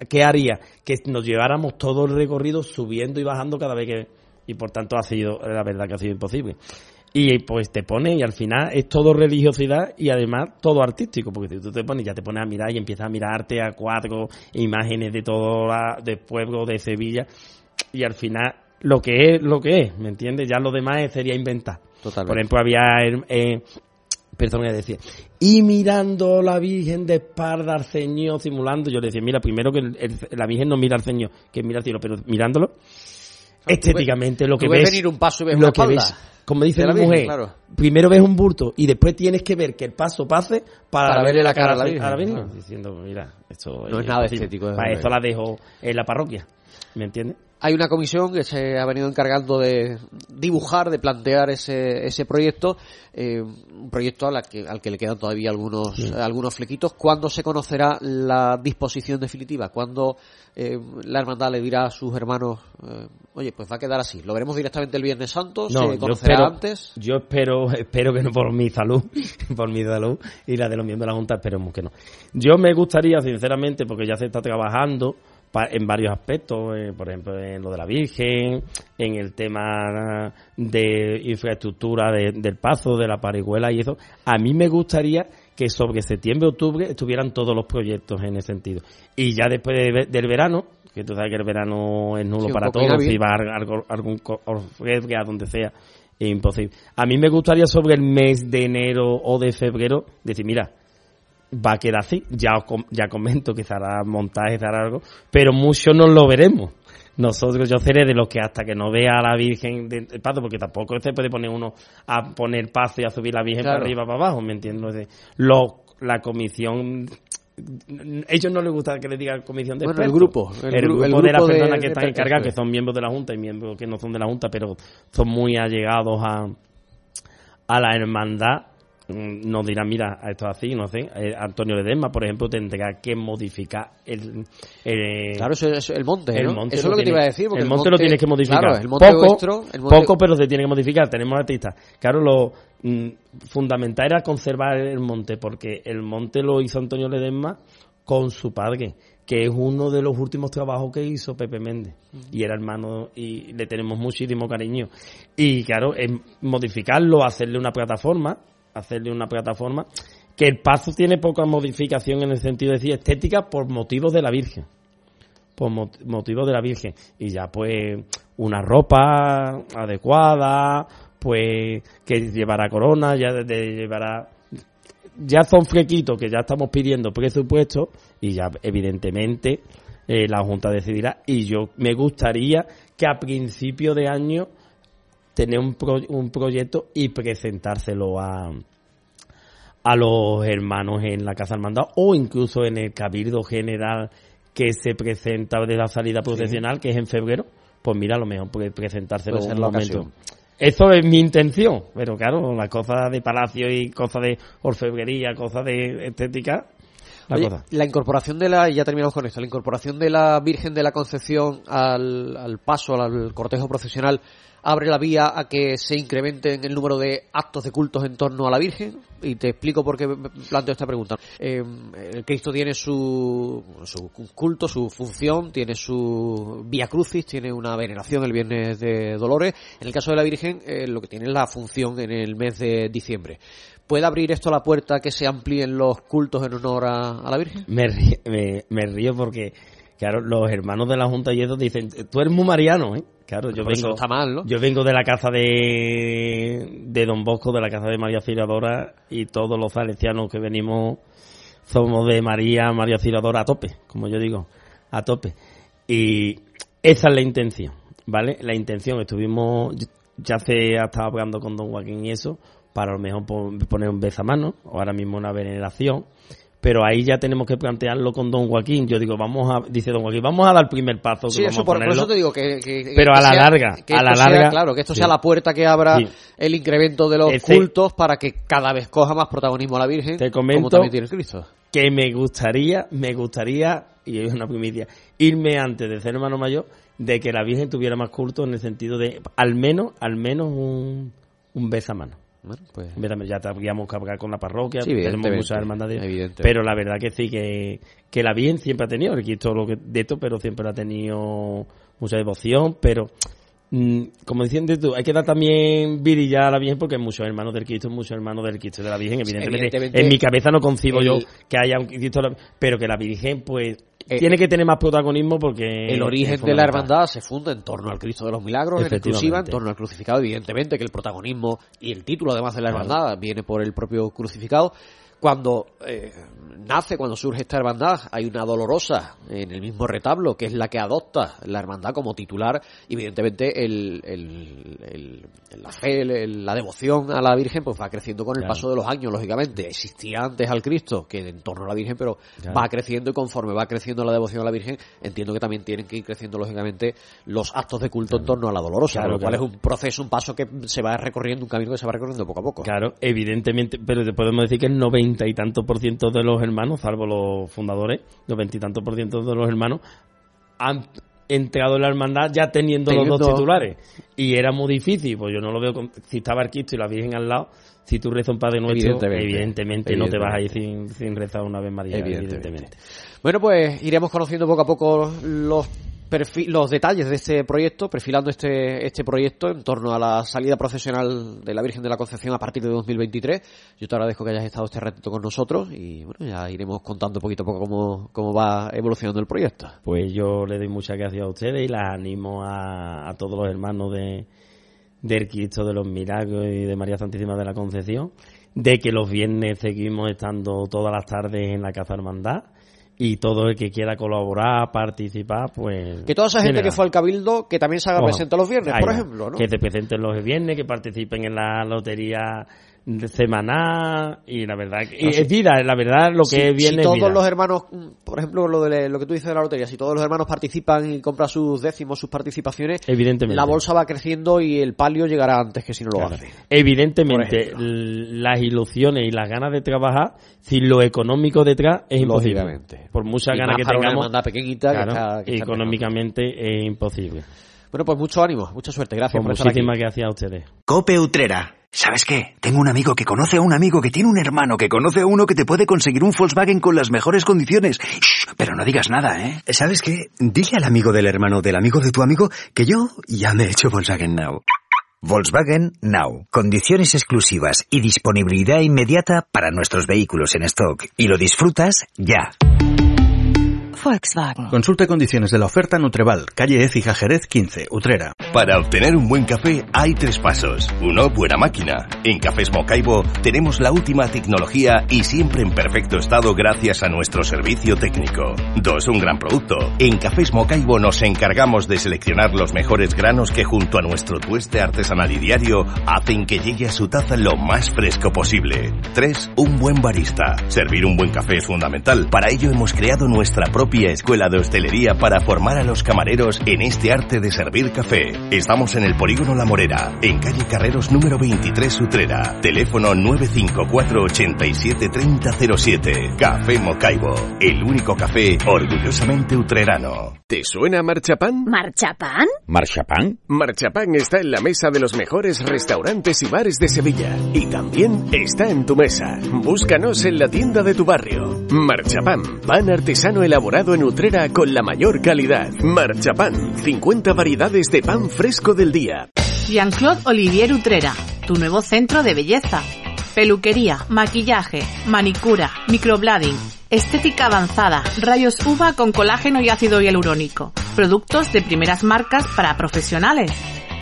¿qué haría? Que nos lleváramos todo el recorrido subiendo y bajando cada vez que... Y por tanto ha sido, la verdad que ha sido imposible. Y pues te pone y al final es todo religiosidad y además todo artístico, porque si tú te pones, ya te pones a mirar y empiezas a mirarte a cuadros, imágenes de todo la, de pueblo de Sevilla y al final lo que es, lo que es, ¿me entiendes? Ya lo demás sería inventar. Totalmente. Por ejemplo, había, eh, perdón, que decía, y mirando la Virgen de espalda al Señor, simulando, yo le decía, mira, primero que el- el- la Virgen no mira al Señor, que mira al cielo, pero mirándolo, estéticamente, lo que ves ves, venir un paso y ves lo una que espalda. ves, como dice la Virgen, mujer, claro. primero ves un bulto y después tienes que ver que el paso pase para, Para verle la cara a la Virgen, Virgen, claro. diciendo, mira, esto No es nada estético, Para eso la dejo en la parroquia, ¿me entiendes? Hay una comisión que se ha venido encargando de dibujar, de plantear ese, ese proyecto, eh, un proyecto al que, al que le quedan todavía algunos, algunos flequitos. ¿Cuándo se conocerá la disposición definitiva? ¿Cuándo eh, la hermandad le dirá a sus hermanos, eh, oye, pues va a quedar así? ¿Lo veremos directamente el Viernes Santo? ¿Se yo conocerá espero, antes? Yo espero, espero que no por mi salud, por mi salud y la de los miembros de la Junta, esperemos que no. Yo me gustaría, sinceramente, porque ya se está trabajando en varios aspectos, eh, por ejemplo, en lo de la Virgen, en el tema de infraestructura de- del paso, de la parihuela y eso. A mí me gustaría que sobre septiembre, octubre estuvieran todos los proyectos en ese sentido. Y ya después de del verano, que tú sabes que el verano es nulo Sí, para todos, si va a algo- algún co- orfebre, a donde sea, es imposible. A mí me gustaría sobre el mes de enero o de febrero decir, mira, va a quedar así, ya, os com- ya comento que se hará montaje, se hará algo, pero mucho no lo veremos. Nosotros, yo seré de los que hasta que no vea a la Virgen del del paso, porque tampoco se puede poner uno a poner paso y a subir la Virgen Claro. para arriba, para abajo, ¿me entiendes? Lo, la comisión, ellos no les gusta que le digan comisión de Bueno, el grupo, el el, gru- grupo el de las de- personas que de están encargadas, que son miembros de la Junta y miembros que no son de la Junta, pero son muy allegados a, a la hermandad nos dirán, mira, esto es así, no sé. Eh, Antonio Ledesma, por ejemplo, tendrá que modificar el, el- Claro, eso es el monte, el ¿no? monte eso es lo que te tiene- iba a decir. porque el monte lo tienes que modificar. Claro, el monte poco, vuestro, el monte- poco, pero se tiene que modificar. Tenemos artistas. Claro, lo mm, fundamental era conservar el monte, porque el monte lo hizo Antonio Ledesma con su padre, que es uno de los últimos trabajos que hizo Pepe Méndez. Y era hermano y le tenemos muchísimo cariño. Y claro, es modificarlo, hacerle una plataforma, hacerle una plataforma, que el paso tiene poca modificación en el sentido de decir estética por motivos de la Virgen por mot- motivos de la Virgen. Y ya pues una ropa adecuada, pues que llevará corona, ya de- llevará... Ya son frequitos que ya estamos pidiendo presupuesto y ya evidentemente eh, la Junta decidirá. Y yo me gustaría que a principio de año tener un, pro- un proyecto y presentárselo a, a los hermanos en la Casa Hermandad o incluso en el Cabildo General que se presenta de la salida procesional, que es en febrero, pues mira, a lo mejor puede presentárselo ser un la momento. ocasión. Eso es mi intención, pero claro, las cosas de palacio y cosas de orfebrería, cosas de estética, la Oye, cosa. la incorporación de la, y ya terminamos con esto, la incorporación de la Virgen de la Concepción al, al paso, al cortejo procesional, abre la vía a que se incrementen el número de actos de cultos en torno a la Virgen. Y te explico por qué planteo esta pregunta. Eh, el Cristo tiene su, su culto, su función, tiene su vía crucis, tiene una veneración el Viernes de Dolores. En el caso de la Virgen, eh, lo que tiene es la función en el mes de diciembre. ¿Puede abrir esto la puerta a que se amplíen los cultos en honor a, a la Virgen? Me río, me, me río porque, claro, los hermanos de la Junta y eso dicen, tú eres muy mariano, ¿eh? Claro, yo vengo, no está mal, ¿no? yo vengo de la casa de, de Don Bosco, de la casa de María Ciradora, y todos los salesianos que venimos somos de María, María Ciradora a tope, como yo digo, a tope. Y esa es la intención, ¿vale? La intención, estuvimos, ya se ha estado hablando con Don Joaquín y eso, para a lo mejor pon- poner un mano o ahora mismo una veneración, pero ahí ya tenemos que plantearlo con Don Joaquín. Yo digo, vamos a, dice Don Joaquín, vamos a dar el primer paso. que Sí, vamos eso a por, por ponerlo. eso te digo que, que- que Pero a la sea- larga, a la sea, larga, claro, que esto sí. sea la puerta que abra Sí. el incremento de los cultos para que cada vez coja más protagonismo la Virgen, Te comento- como también tiene Cristo. que me gustaría, me gustaría, y es una primicia, irme antes de ser hermano mayor, de que la Virgen tuviera más culto en el sentido de, al menos, al menos un, un besamano. Bueno, pues. Ya hablar con la parroquia, Sí, tenemos muchas hermandades, pero la verdad que sí, que, que la Virgen siempre ha tenido, el Cristo lo que, de esto, pero siempre ha tenido mucha devoción, pero como diciendo tú, hay que dar también virillar a la Virgen porque hay muchos hermanos del Cristo, muchos hermanos del Cristo y de la Virgen, evidentemente, evidentemente, en mi cabeza no concibo el- yo que haya un Cristo, pero que la Virgen pues Eh, tiene que tener más protagonismo porque el origen de la hermandad se funda en torno al Cristo de los Milagros, en exclusiva, en torno al crucificado, evidentemente que el protagonismo y el título además de la Claro. hermandad viene por el propio crucificado. Cuando eh, nace, cuando surge esta hermandad, hay una dolorosa en el mismo retablo, que es la que adopta la hermandad como titular. Evidentemente, el, el- el- la fe, la devoción a la Virgen, pues va creciendo con el Claro. paso de los años, lógicamente. Existía antes al Cristo que en torno a la Virgen, pero Claro. va creciendo y conforme va creciendo la devoción a la Virgen, entiendo que también tienen que ir creciendo, lógicamente, los actos de culto en torno a la dolorosa, lo cual es un proceso, un paso que se va recorriendo, un camino que se va recorriendo poco a poco. Claro, evidentemente, pero te podemos decir que el noventa y tanto por ciento de los hermanos, salvo los fundadores, noventa y tanto por ciento de los hermanos han entrado en la hermandad ya teniendo, los dos titulares. Y era muy difícil, pues yo no lo veo, con- si estaba el Cristo y la Virgen al lado, si tú rezas un Padre Nuestro, Evidentemente. evidentemente, no te vas a ir sin, sin rezar una vez María, Evidentemente. evidentemente. Bueno, pues iremos conociendo poco a poco los los detalles de este proyecto, perfilando este, este proyecto en torno a la salida procesional de la Virgen de la Concepción a partir de 2023. Yo te agradezco que hayas estado este ratito con nosotros y bueno, ya iremos contando poquito a poco cómo, cómo va evolucionando el proyecto. Pues yo le doy muchas gracias a ustedes y las animo a, a todos los hermanos de del Cristo de los Milagros y de María Santísima de la Concepción, de que los viernes seguimos estando todas las tardes en la Casa Hermandad y todo el que quiera colaborar, participar, pues... Que toda esa gente que fue al Cabildo, que también se haga presente los viernes, Ahí por va. ejemplo, ¿no? Que se presenten los viernes, que participen en la lotería semanal y la verdad que y es vida, la verdad lo que si, es si todos vida. los hermanos, por ejemplo, lo, de, lo que tú dices de la lotería, si todos los hermanos participan y compran sus décimos, sus participaciones, Evidentemente. la bolsa va creciendo y el palio llegará antes que si no lo Claro. hace. Evidentemente, las ilusiones y las ganas de trabajar, sin lo económico detrás, es imposible. Por muchas Y ganas que una tengamos, hermandad pequeñita que claro, está- que está económicamente es imposible. Bueno, pues mucho ánimo, mucha suerte, gracias Pues por estar aquí. muchísimas gracias a ustedes. Cope Utrera. ¿Sabes qué? Tengo un amigo que conoce a un amigo que tiene un hermano que conoce a uno que te puede conseguir un Volkswagen con las mejores condiciones. Pero no digas nada, ¿eh? ¿Sabes qué? Dile al amigo del hermano del amigo de tu amigo que yo ya me he hecho Volkswagen Now. Volkswagen Now. Condiciones exclusivas y disponibilidad inmediata para nuestros vehículos en stock. Y lo disfrutas ya. Volkswagen. Consulte condiciones de la oferta Nutreval, calle Écija Jerez 15, Utrera. Para obtener un buen café hay tres pasos. Uno, buena máquina. En Cafés Mocaibo tenemos la última tecnología y siempre en perfecto estado gracias a nuestro servicio técnico. Dos, un gran producto. En Cafés Mocaibo nos encargamos de seleccionar los mejores granos que junto a nuestro tueste artesanal y diario hacen que llegue a su taza lo más fresco posible. Tres, un buen barista. Servir un buen café es fundamental. Para ello hemos creado nuestra propia escuela de hostelería para formar a los camareros en este arte de servir café. Estamos en el Polígono La Morera, en calle Carreros número 23 Utrera. Teléfono 954 87 3007. Café Mocaibo, el único café orgullosamente utrerano. ¿Te suena Marchapán? ¿Marchapán? ¿Marchapán? Marchapán está en la mesa de los mejores restaurantes y bares de Sevilla. Y también está en tu mesa. Búscanos en la tienda de tu barrio. Marchapán, pan artesano elaborado en Utrera con la mayor calidad. Marchapán, 50 variedades de pan fresco del día. Jean-Claude Olivier Utrera, tu nuevo centro de belleza. Peluquería, maquillaje, manicura, microblading, estética avanzada, rayos UVA con colágeno y ácido hialurónico. productos de primeras marcas para profesionales.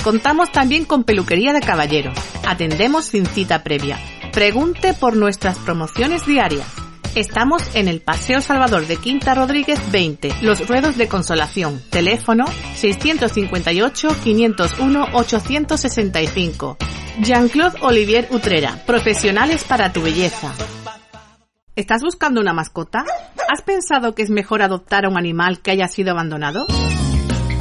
Contamos también con peluquería de caballeros. Atendemos sin cita previa. Pregunte por nuestras promociones diarias. Estamos en el Paseo Salvador de Quinta Rodríguez 20, Los Ruedos de Consolación. Teléfono 658-501-865. Jean-Claude Olivier Utrera, profesionales para tu belleza. ¿Estás buscando una mascota? ¿Has pensado que es mejor adoptar a un animal que haya sido abandonado?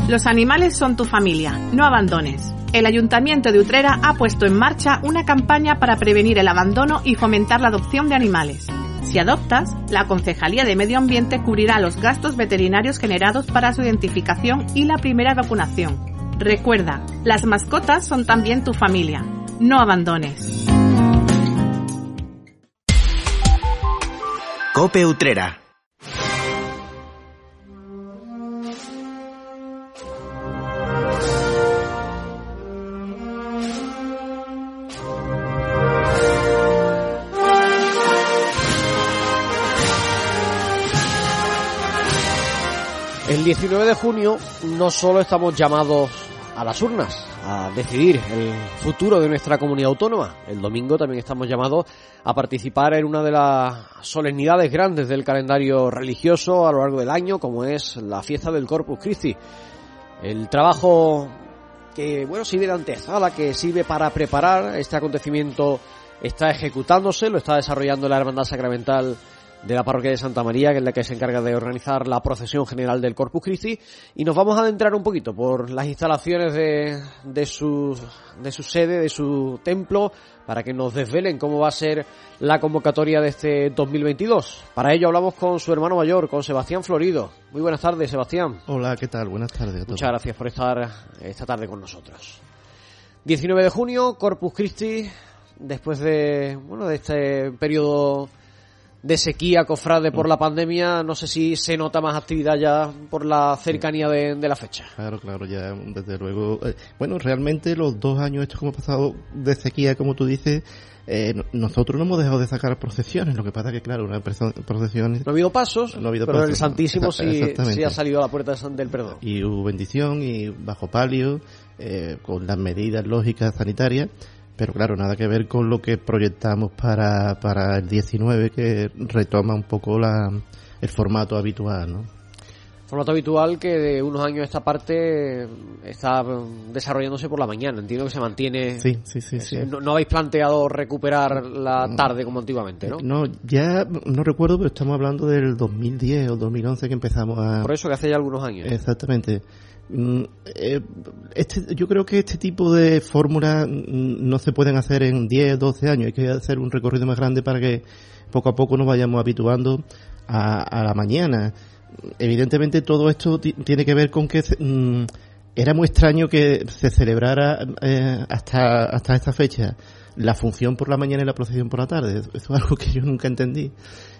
Los animales son tu familia, no abandones. El Ayuntamiento de Utrera ha puesto en marcha una campaña para prevenir el abandono y fomentar la adopción de animales. Si adoptas, la Concejalía de Medio Ambiente cubrirá los gastos veterinarios generados para su identificación y la primera vacunación. Recuerda, las mascotas son también tu familia. No abandones. Cope Utrera. El 19 de junio no solo estamos llamados a las urnas a decidir el futuro de nuestra comunidad autónoma, el domingo también estamos llamados a participar en una de las solemnidades grandes del calendario religioso a lo largo del año, como es la fiesta del Corpus Christi. El trabajo que, bueno, sirve de antesala, que sirve para preparar este acontecimiento, está ejecutándose, lo está desarrollando la Hermandad Sacramental de la parroquia de Santa María, que es la que se encarga de organizar la procesión general del Corpus Christi, y nos vamos a adentrar un poquito por las instalaciones de, de, su, de su sede, de su templo, para que nos desvelen cómo va a ser la convocatoria de este 2022. Para ello hablamos con su hermano mayor, con Sebastián Florido. Muy buenas tardes, Sebastián. Hola, ¿qué tal? Buenas tardes a todos. Muchas gracias por estar esta tarde con nosotros. 19 de junio, Corpus Christi, después de, bueno, de este periodo de sequía, cofrade por la pandemia, no sé si se nota más actividad ya por la cercanía de, de la fecha. Claro, claro, ya desde luego. Eh, bueno, realmente los dos años estos que hemos pasado de sequía, como tú dices, eh, nosotros no hemos dejado de sacar procesiones, lo que pasa que, claro, una procesión... No ha habido pasos, no ha habido pero pasos. el Santísimo sí, sí, ha salido a la puerta del perdón. Y hubo bendición y bajo palio, eh, con las medidas lógicas sanitarias, pero claro, nada que ver con lo que proyectamos para, para el 19, que retoma un poco la, el formato habitual, ¿no? Formato habitual que de unos años a esta parte está desarrollándose por la mañana. Entiendo que se mantiene. Sí, sí, sí. sí. No, no, habéis planteado recuperar la tarde como antiguamente, ¿no? No, ya no recuerdo, pero estamos hablando del 2010 o 2011 que empezamos a. Por eso que hace ya algunos años. Exactamente. Este, yo creo que este tipo de fórmulas no se pueden hacer en 10, 12 años. Hay que hacer un recorrido más grande para que poco a poco nos vayamos habituando a, la mañana. Evidentemente todo esto tiene que ver con que mm, era muy extraño que se celebrara eh, hasta, hasta esta fecha la función por la mañana y la procesión por la tarde. Eso es algo que yo nunca entendí.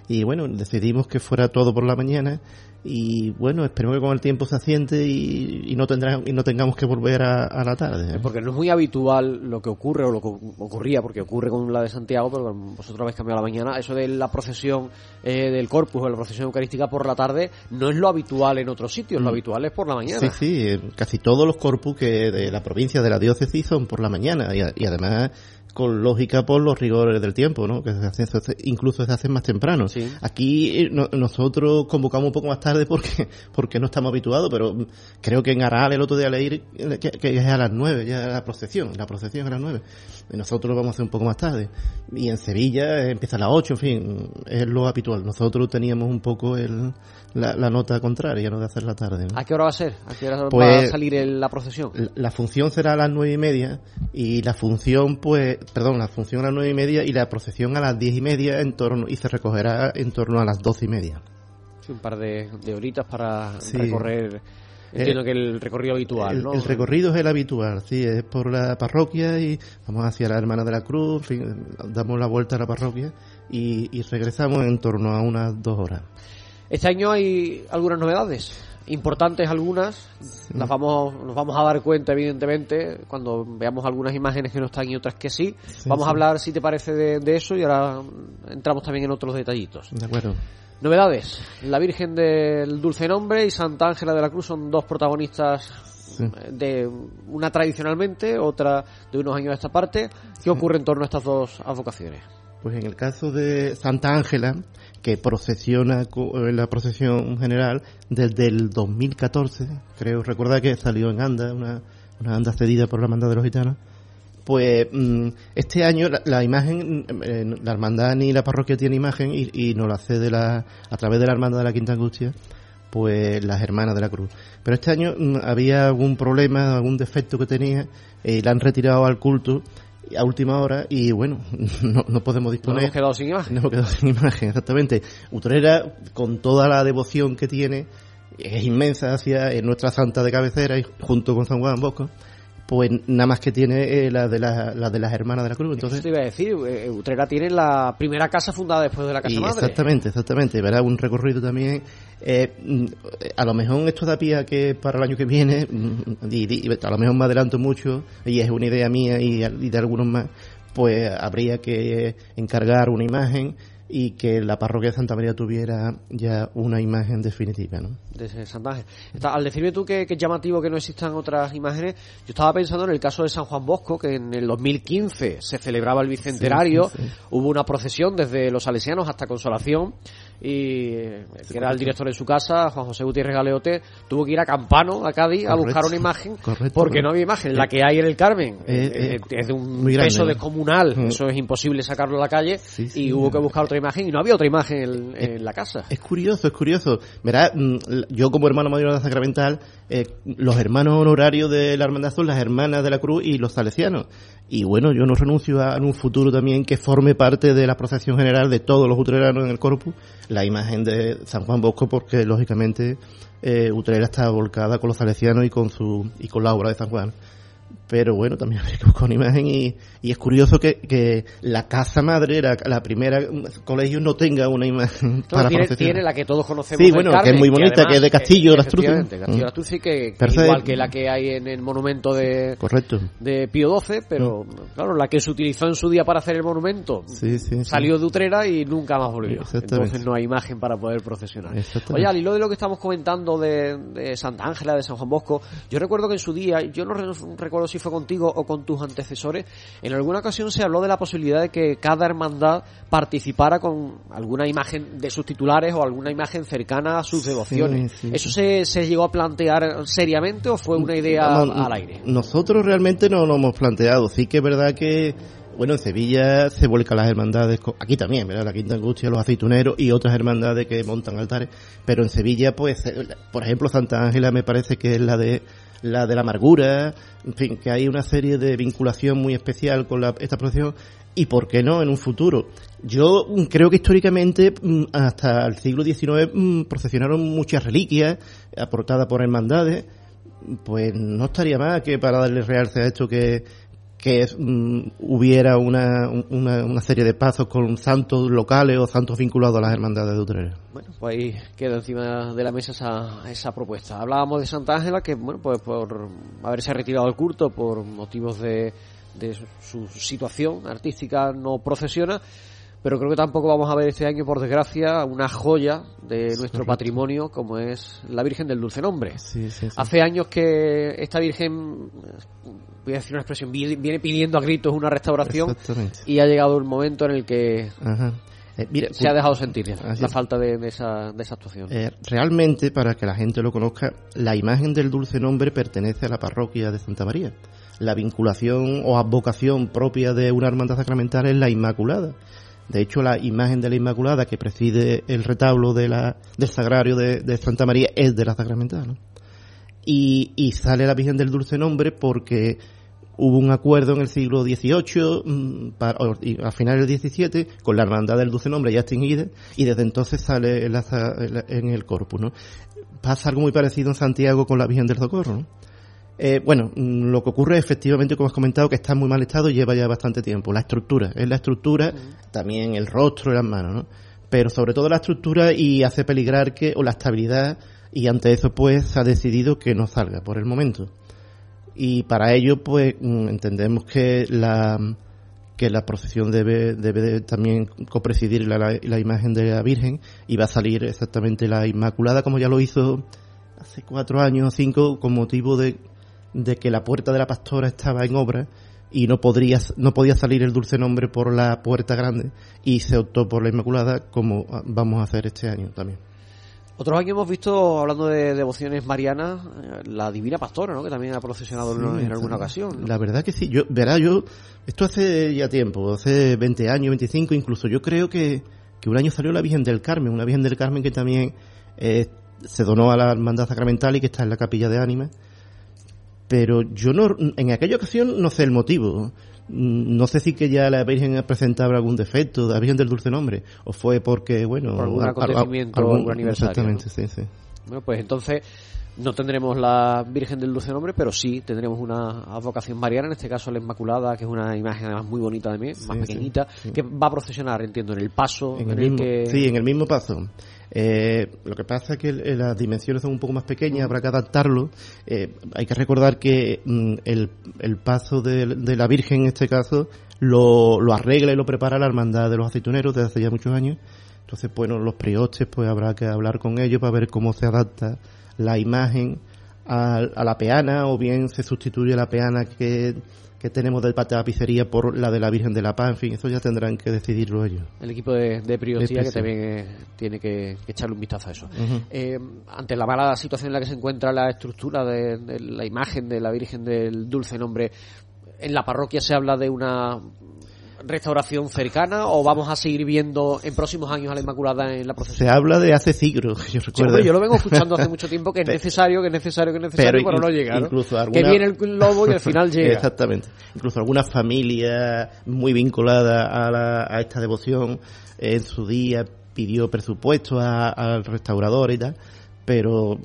Y bueno, decidimos que fuera todo por la mañana y bueno, esperemos que con el tiempo se asiente y, y no tendrán, y no tengamos que volver a, a, la tarde. Porque no es muy habitual lo que ocurre o lo que ocurría, porque ocurre con la de Santiago, pero vosotros habéis cambiado la mañana. Eso de la procesión eh, del Corpus o la procesión eucarística por la tarde no es lo habitual en otros sitios, mm. lo habitual es por la mañana. Sí, sí, casi todos los Corpus que de la provincia de la diócesis son por la mañana y, y además con lógica por los rigores del tiempo, ¿no? Que se hacen, incluso se hacen más temprano. Sí. Aquí no, nosotros convocamos un poco más tarde porque porque no estamos habituados, pero creo que en Aral el otro día leí que, que es a las nueve, ya la procesión, la procesión es a las nueve. Y nosotros vamos a hacer un poco más tarde. Y en Sevilla empieza a las ocho, en fin, es lo habitual. Nosotros teníamos un poco el, la, la nota contraria, ¿no? De hacer la tarde. ¿no? ¿A qué hora va a ser? ¿A qué hora pues, va a salir el, la procesión? La, la función será a las nueve y media y la función, pues, perdón, la función a las nueve y media y la procesión a las diez y media en torno, y se recogerá en torno a las doce y media. Sí, un par de, de horitas para sí. recorrer. Entiendo Eh, que el recorrido habitual, el, ¿no? el recorrido es el habitual, sí, es por la parroquia y vamos hacia la Hermana de la Cruz, en fin, damos la vuelta a la parroquia y, y regresamos en torno a unas dos horas. Este año hay algunas novedades, importantes algunas, sí. las vamos, nos vamos a dar cuenta evidentemente cuando veamos algunas imágenes que no están y otras que sí. sí vamos sí. a hablar, si te parece, de, de, eso y ahora entramos también en otros detallitos. De acuerdo. Novedades. La Virgen del Dulce Nombre y Santa Ángela de la Cruz son dos protagonistas de una tradicionalmente, otra de unos años a esta parte. ¿Qué ocurre en torno a estas dos advocaciones? Pues en el caso de Santa Ángela, que procesiona en la procesión general desde el 2014, creo, recuerda que salió en Anda, una, una anda cedida por la hermandad de los gitanos, pues mm, este año la, imagen, eh, la hermandad ni la parroquia tiene imagen y, y nos la cede la, a través de la hermandad de la Quinta Angustia, pues las hermanas de la cruz. Pero este año mm, había algún problema, algún defecto que tenía, y la han retirado al culto a última hora y bueno, no, podemos disponer. Nos hemos quedado sin imagen. Nos hemos quedado sin imagen, exactamente. Utrera, con toda la devoción que tiene, es inmensa hacia nuestra santa de cabecera y junto con San Juan Bosco pues nada más que tiene eh, la, de la, de las hermanas de la cruz. Entonces, te iba a decir, eh, Utrera tiene la primera casa fundada después de la casa madre. Exactamente, exactamente. Verá un recorrido también. Eh, mm, a lo mejor esto da pie que para el año que viene, mm, y, a lo mejor me adelanto mucho, y es una idea mía y, y de algunos más, pues habría que encargar una imagen y que la parroquia de Santa María tuviera ya una imagen definitiva. ¿no? De Santa Ángel. al decirme tú que, es llamativo que no existan otras imágenes, yo estaba pensando en el caso de San Juan Bosco, que en el 2015 se celebraba el bicentenario, hubo una procesión desde los salesianos hasta Consolación, y que era el director de su casa, Juan José Gutiérrez Galeote, tuvo que ir a Campano, a Cádiz, a buscar una imagen, porque no había imagen. La que hay en el Carmen eh, eh, eh, es de un peso descomunal, mm. eso es imposible sacarlo a la calle, y hubo que buscar otra imagen, y no había otra imagen en, la casa. Es curioso, es curioso. Verá, mm, yo como hermano mayor de la Sacramental, los hermanos honorarios de la Hermandad son las hermanas de la Cruz y los salesianos. Y bueno, yo no renuncio a, en un futuro también que forme parte de la procesión general de todos los utreranos en el corpus la imagen de San Juan Bosco porque lógicamente eh, Utrera está volcada con los salesianos y con su y con la obra de San Juan pero bueno, también habría que buscar una imagen y, y es curioso que, que, la casa madre, la, la primera colegio, no tenga una imagen para tiene, tiene la que todos conocemos. Sí, bueno, que es muy bonita, que, es de Castillo de Astruzzi. Castillo de que, que igual que la que hay en el monumento de, Correcto. de Pío XII, pero mm. claro, la que se utilizó en su día para hacer el monumento sí, sí, salió de Utrera y nunca más volvió. Entonces no hay imagen para poder procesionar. Oye, al hilo de lo que estamos comentando de, de Santa Ángela, de San Juan Bosco, yo recuerdo que en su día, yo no recuerdo si fue contigo o con tus antecesores, en alguna ocasión se habló de la posibilidad de que cada hermandad participara con alguna imagen de sus titulares o alguna imagen cercana a sus devociones. ¿Eso se, se, llegó a plantear seriamente o fue una idea al aire? Nosotros realmente no lo hemos planteado. Sí que es verdad que bueno, en Sevilla se vuelcan las hermandades, aquí también, ¿verdad? La Quinta Angustia, los aceituneros y otras hermandades que montan altares, pero en Sevilla, pues, eh, por ejemplo, Santa Ángela me parece que es la de la de la amargura, en fin, que hay una serie de vinculación muy especial con la, esta procesión y por qué no en un futuro. Yo mm, creo que históricamente mm, hasta el siglo XIX mm, procesionaron muchas reliquias aportadas por hermandades, pues no estaría mal que para darle realce a esto que que mm, hubiera una, una, serie de pasos con santos locales o santos vinculados a las hermandades de Utrera. Bueno, pues ahí queda encima de la mesa esa, esa propuesta. Hablábamos de Santa Ángela, que bueno, pues por haberse retirado del culto por motivos de, de su situación artística no procesiona, pero creo que tampoco vamos a ver este año, por desgracia, una joya de nuestro patrimonio como es la Virgen del Dulce Nombre. Hace años que esta Virgen voy a decir una expresión, viene pidiendo a gritos una restauración y ha llegado el momento en el que eh, se ha dejado sentir la falta de, esa, de esa actuación. Eh, realmente, para que la gente lo conozca, la imagen del dulce nombre pertenece a la parroquia de Santa María. La vinculación o advocación propia de una hermandad sacramental es la Inmaculada. De hecho, la imagen de la Inmaculada que preside el retablo de la, del sagrario de, Santa María es de la sacramental. Y, y sale la Virgen del Dulce Nombre porque hubo un acuerdo en el siglo XVIII, mm, a finales del XVII, con la hermandad del Dulce Nombre ya extinguida, y desde entonces sale en el corpus, ¿no? Pasa algo muy parecido en Santiago con la Virgen del Socorro, ¿no? Eh, bueno, mm, lo que ocurre efectivamente, como has comentado, que está en muy mal estado y lleva ya bastante tiempo. La estructura, es la estructura, también el rostro y las manos, ¿no? Pero sobre todo la estructura y hace peligrar que, o la estabilidad, y ante eso pues se ha decidido que no salga por el momento. Y para ello pues mm, entendemos que la que la procesión debe, debe de también copresidir la, la, la imagen de la Virgen y va a salir exactamente la Inmaculada como ya lo hizo hace cuatro años o cinco con motivo de, de que la puerta de la pastora estaba en obra y no podría no podía salir el dulce nombre por la puerta grande y se optó por la Inmaculada como vamos a hacer este año también. Otros años hemos visto, hablando de devociones marianas, eh, la Divina Pastora, ¿no? Que también ha procesionado Sí, en alguna ocasión. ¿no? La verdad que sí. Yo, verá, yo, esto hace ya tiempo, hace 20 años, 25 incluso. Yo creo que, que un año salió la Virgen del Carmen, una Virgen del Carmen que también eh, se donó a la Hermandad Sacramental y que está en la capilla de Ánimas. Pero yo no, en aquella ocasión no sé el motivo. Mm, No sé si que ya la Virgen presentaba algún defecto, la Virgen del Dulce Nombre, o fue porque, bueno, Por algún acontecimiento, algún- algún aniversario, Exactamente, sí, sí. Bueno, pues entonces no tendremos la Virgen del Dulce Nombre, pero sí tendremos una advocación mariana, en este caso la Inmaculada, que es una imagen además muy bonita de mí, más sí, pequeñita, sí. que va a procesionar, entiendo, en el paso En en, el el mismo, que... Sí, en el mismo paso. Eh, lo que pasa es que el- las dimensiones son un poco más pequeñas, habrá que adaptarlo. Eh, hay que recordar que mm, el, el paso de, la Virgen, en este caso, lo, lo arregla y lo prepara la Hermandad de los Aceituneros desde hace ya muchos años. Entonces, bueno, los priostes, pues habrá que hablar con ellos para ver cómo se adapta la imagen a la peana o bien se sustituye la peana que, que tenemos de tapicería por la de la Virgen de la Paz. En fin, eso ya tendrán que decidirlo ellos. El equipo de, de Priostía que también eh, tiene que, que echarle un vistazo a eso. Eh, ante la mala situación en la que se encuentra la estructura de, de la imagen de la Virgen del Dulce Nombre, ¿en la parroquia se habla de una restauración cercana o vamos a seguir viendo en próximos años a la Inmaculada en la procesión? Se habla de hace siglos, yo recuerdo. yo lo vengo escuchando hace mucho tiempo que es necesario, que es necesario, que es necesario, pero pero, no llega. ¿no? incluso Que alguna- viene el lobo y al final llega. Exactamente. Incluso alguna familia muy vinculada a, la- a esta devoción en su día pidió presupuesto a- al restaurador y tal. Pero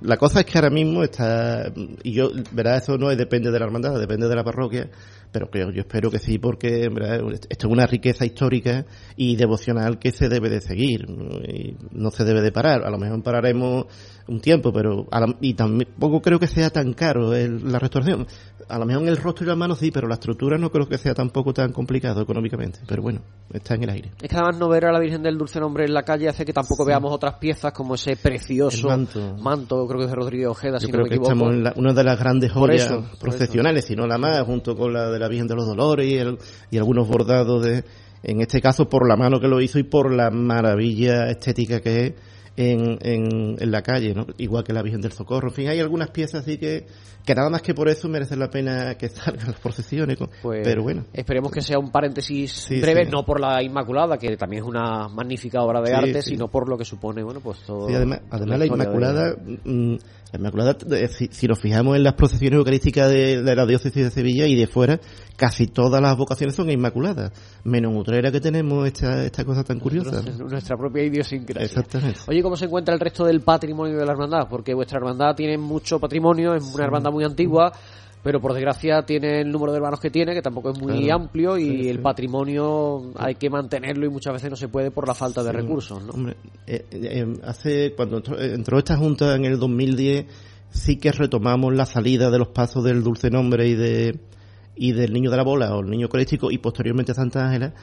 la cosa es que ahora mismo está, y yo, verá, eso no es- depende de la hermandad, depende de la parroquia, pero creo, yo espero que sí, porque ¿verdad? esto es una riqueza histórica y devocional que se debe de seguir, y no se debe de parar. A lo mejor pararemos un tiempo, pero a la- y tampoco creo que sea tan caro el- la restauración. A lo mejor en el rostro y las manos sí, pero la estructura no creo que sea tampoco tan complicado económicamente. Pero bueno, está en el aire. Es que además no ver a la Virgen del Dulce Nombre en la calle hace que tampoco veamos otras piezas como ese precioso manto. manto, creo que es de Rodrigo Ojeda, si Yo no creo me que equivoco. estamos en la- una de las grandes joyas eso, procesionales, si no la más, junto con la de la Virgen de los Dolores y, el- y algunos bordados de, en este caso por la mano que lo hizo y por la maravilla estética que es en, en, en la calle, ¿no? igual que la Virgen del Socorro. En fin, hay algunas piezas así que, que nada más que por eso merecen la pena que salgan las procesiones. Pues pero bueno. Esperemos que sea un paréntesis Sí, breve, sí. no por la Inmaculada, que también es una magnífica obra de Sí, arte, sino por lo que supone, bueno, pues todo. Sí, además, además la Inmaculada, la Inmaculada, eh, si, si nos fijamos en las procesiones eucarísticas de, de la diócesis de Sevilla y de fuera, casi todas las vocaciones son inmaculadas, menos en Utrera que tenemos esta, esta cosa tan curiosa. Nuestra propia idiosincrasia. Exactamente. Oye, ¿cómo se encuentra el resto del patrimonio de la hermandad? Porque vuestra hermandad tiene mucho patrimonio, es una hermandad muy antigua, pero por desgracia tiene el número de hermanos que tiene, que tampoco es muy Claro. amplio, y Sí, el patrimonio hay que mantenerlo y muchas veces no se puede por la falta de Sí, recursos, ¿no? Hombre, eh, eh, hace cuando entró, eh, entró esta junta en el 2010 sí que retomamos la salida de los pasos del Dulce Nombre y de y del Niño de la Bola o el Niño Eucarístico y posteriormente Santa Ángela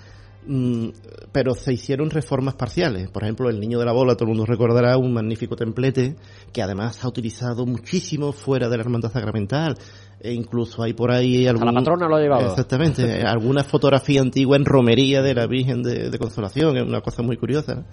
pero se hicieron reformas parciales. Por ejemplo, el Niño de la Bola, todo el mundo recordará, un magnífico templete que además ha utilizado muchísimo fuera de la Hermandad Sacramental. E incluso hay por ahí algún... la patrona lo ha llevado. Exactamente. alguna fotografía antigua en romería de la Virgen de, de Consolación. Es una cosa muy curiosa. ¿no?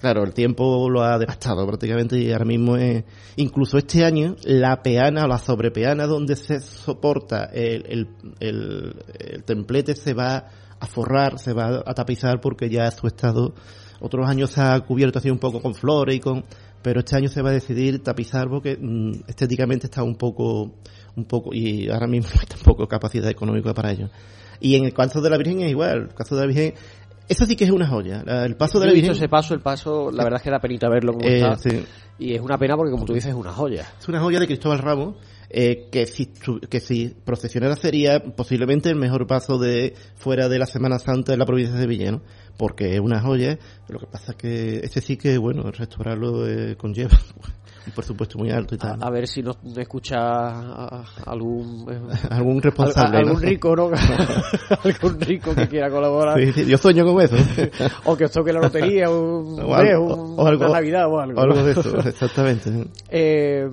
Claro, el tiempo lo ha devastado prácticamente y ahora mismo es... Incluso este año, la peana o la sobrepeana donde se soporta el, el, el, el templete se va a forrar, se va a tapizar porque ya su estado... Otros años se ha cubierto así un poco con flores y con... Pero este año se va a decidir tapizar porque mm, estéticamente está un poco... un poco Y ahora mismo no hay tampoco capacidad económica para ello. Y en el caso de la Virgen es igual. El caso de la Virgen... Eso sí que es una joya. El paso de la Virgen... ese paso, el paso, la verdad es que da penita verlo como Eh, está. sí. Y es una pena porque, como tú dices, es una joya. Es una joya de Cristóbal Ramos. Eh, que, si, que si procesionara sería posiblemente el mejor paso de fuera de la Semana Santa de la provincia de Sevilla, ¿no? porque es una joya. Lo que pasa es que este sí que, bueno, restaurarlo eh, conlleva un presupuesto muy alto y tal. A, ver si nos escucha algún eh, algún responsable, algún rico, ¿no? algún rico que quiera colaborar. Sí, yo sueño con eso. o que os toque la lotería, un, o, algo, o algo, una Navidad o algo. algo de eso, exactamente. Eh,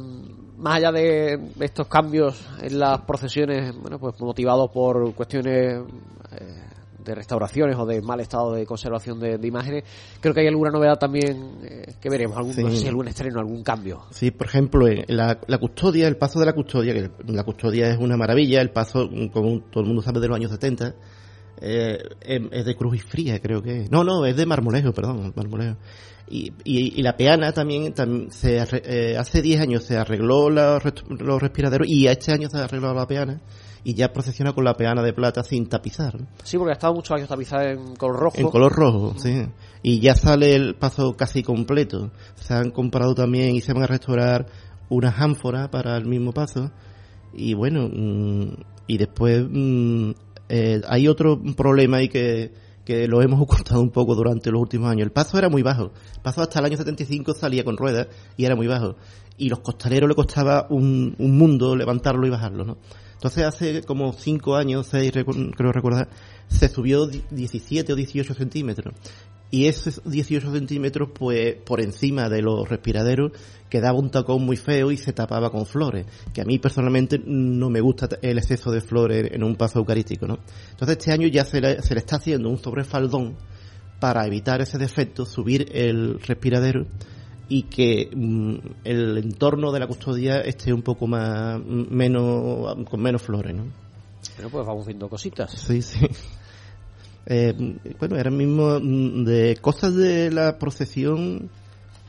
más allá de estos cambios en las procesiones, bueno, pues motivados por cuestiones eh, de restauraciones o de mal estado de conservación de, imágenes, creo que hay alguna novedad también eh, que veremos, algún, algún estreno, algún cambio. Sí, por ejemplo, la, la, custodia, el paso de la custodia, que la custodia es una maravilla, el paso, como todo el mundo sabe, de los años 70, eh, es de cruz y fría, creo que. No, no, es de marmolejo, perdón, marmolejo. Y, y, la peana también, se, eh, hace 10 años se arregló los, los respiraderos y este año se ha arreglado la peana y ya procesiona con la peana de plata sin tapizar. Sí, porque ha estado muchos años tapizada en color rojo. En color rojo, sí. Y ya sale el paso casi completo. Se han comprado también y se van a restaurar unas ánforas para el mismo paso. Y bueno, mm, y después mm, eh, hay otro problema ahí que que lo hemos ocultado un poco durante los últimos años. El paso era muy bajo. El paso hasta el año 75 salía con ruedas y era muy bajo. Y los costaleros le costaba un, un mundo levantarlo y bajarlo, ¿no? Entonces hace como 5 años, 6 creo recordar, se subió 17 o 18 centímetros y esos 18 centímetros, pues por encima de los respiraderos, quedaba un tacón muy feo y se tapaba con flores, que a mí personalmente no me gusta el exceso de flores en un paso eucarístico, ¿no? Entonces este año ya se le, se le está haciendo un sobrefaldón para evitar ese defecto, subir el respiradero y que mm, el entorno de la custodia esté un poco más menos con menos flores, ¿no? Pero pues vamos viendo cositas. Sí, sí. Eh, bueno, ahora mismo mm, de cosas de la procesión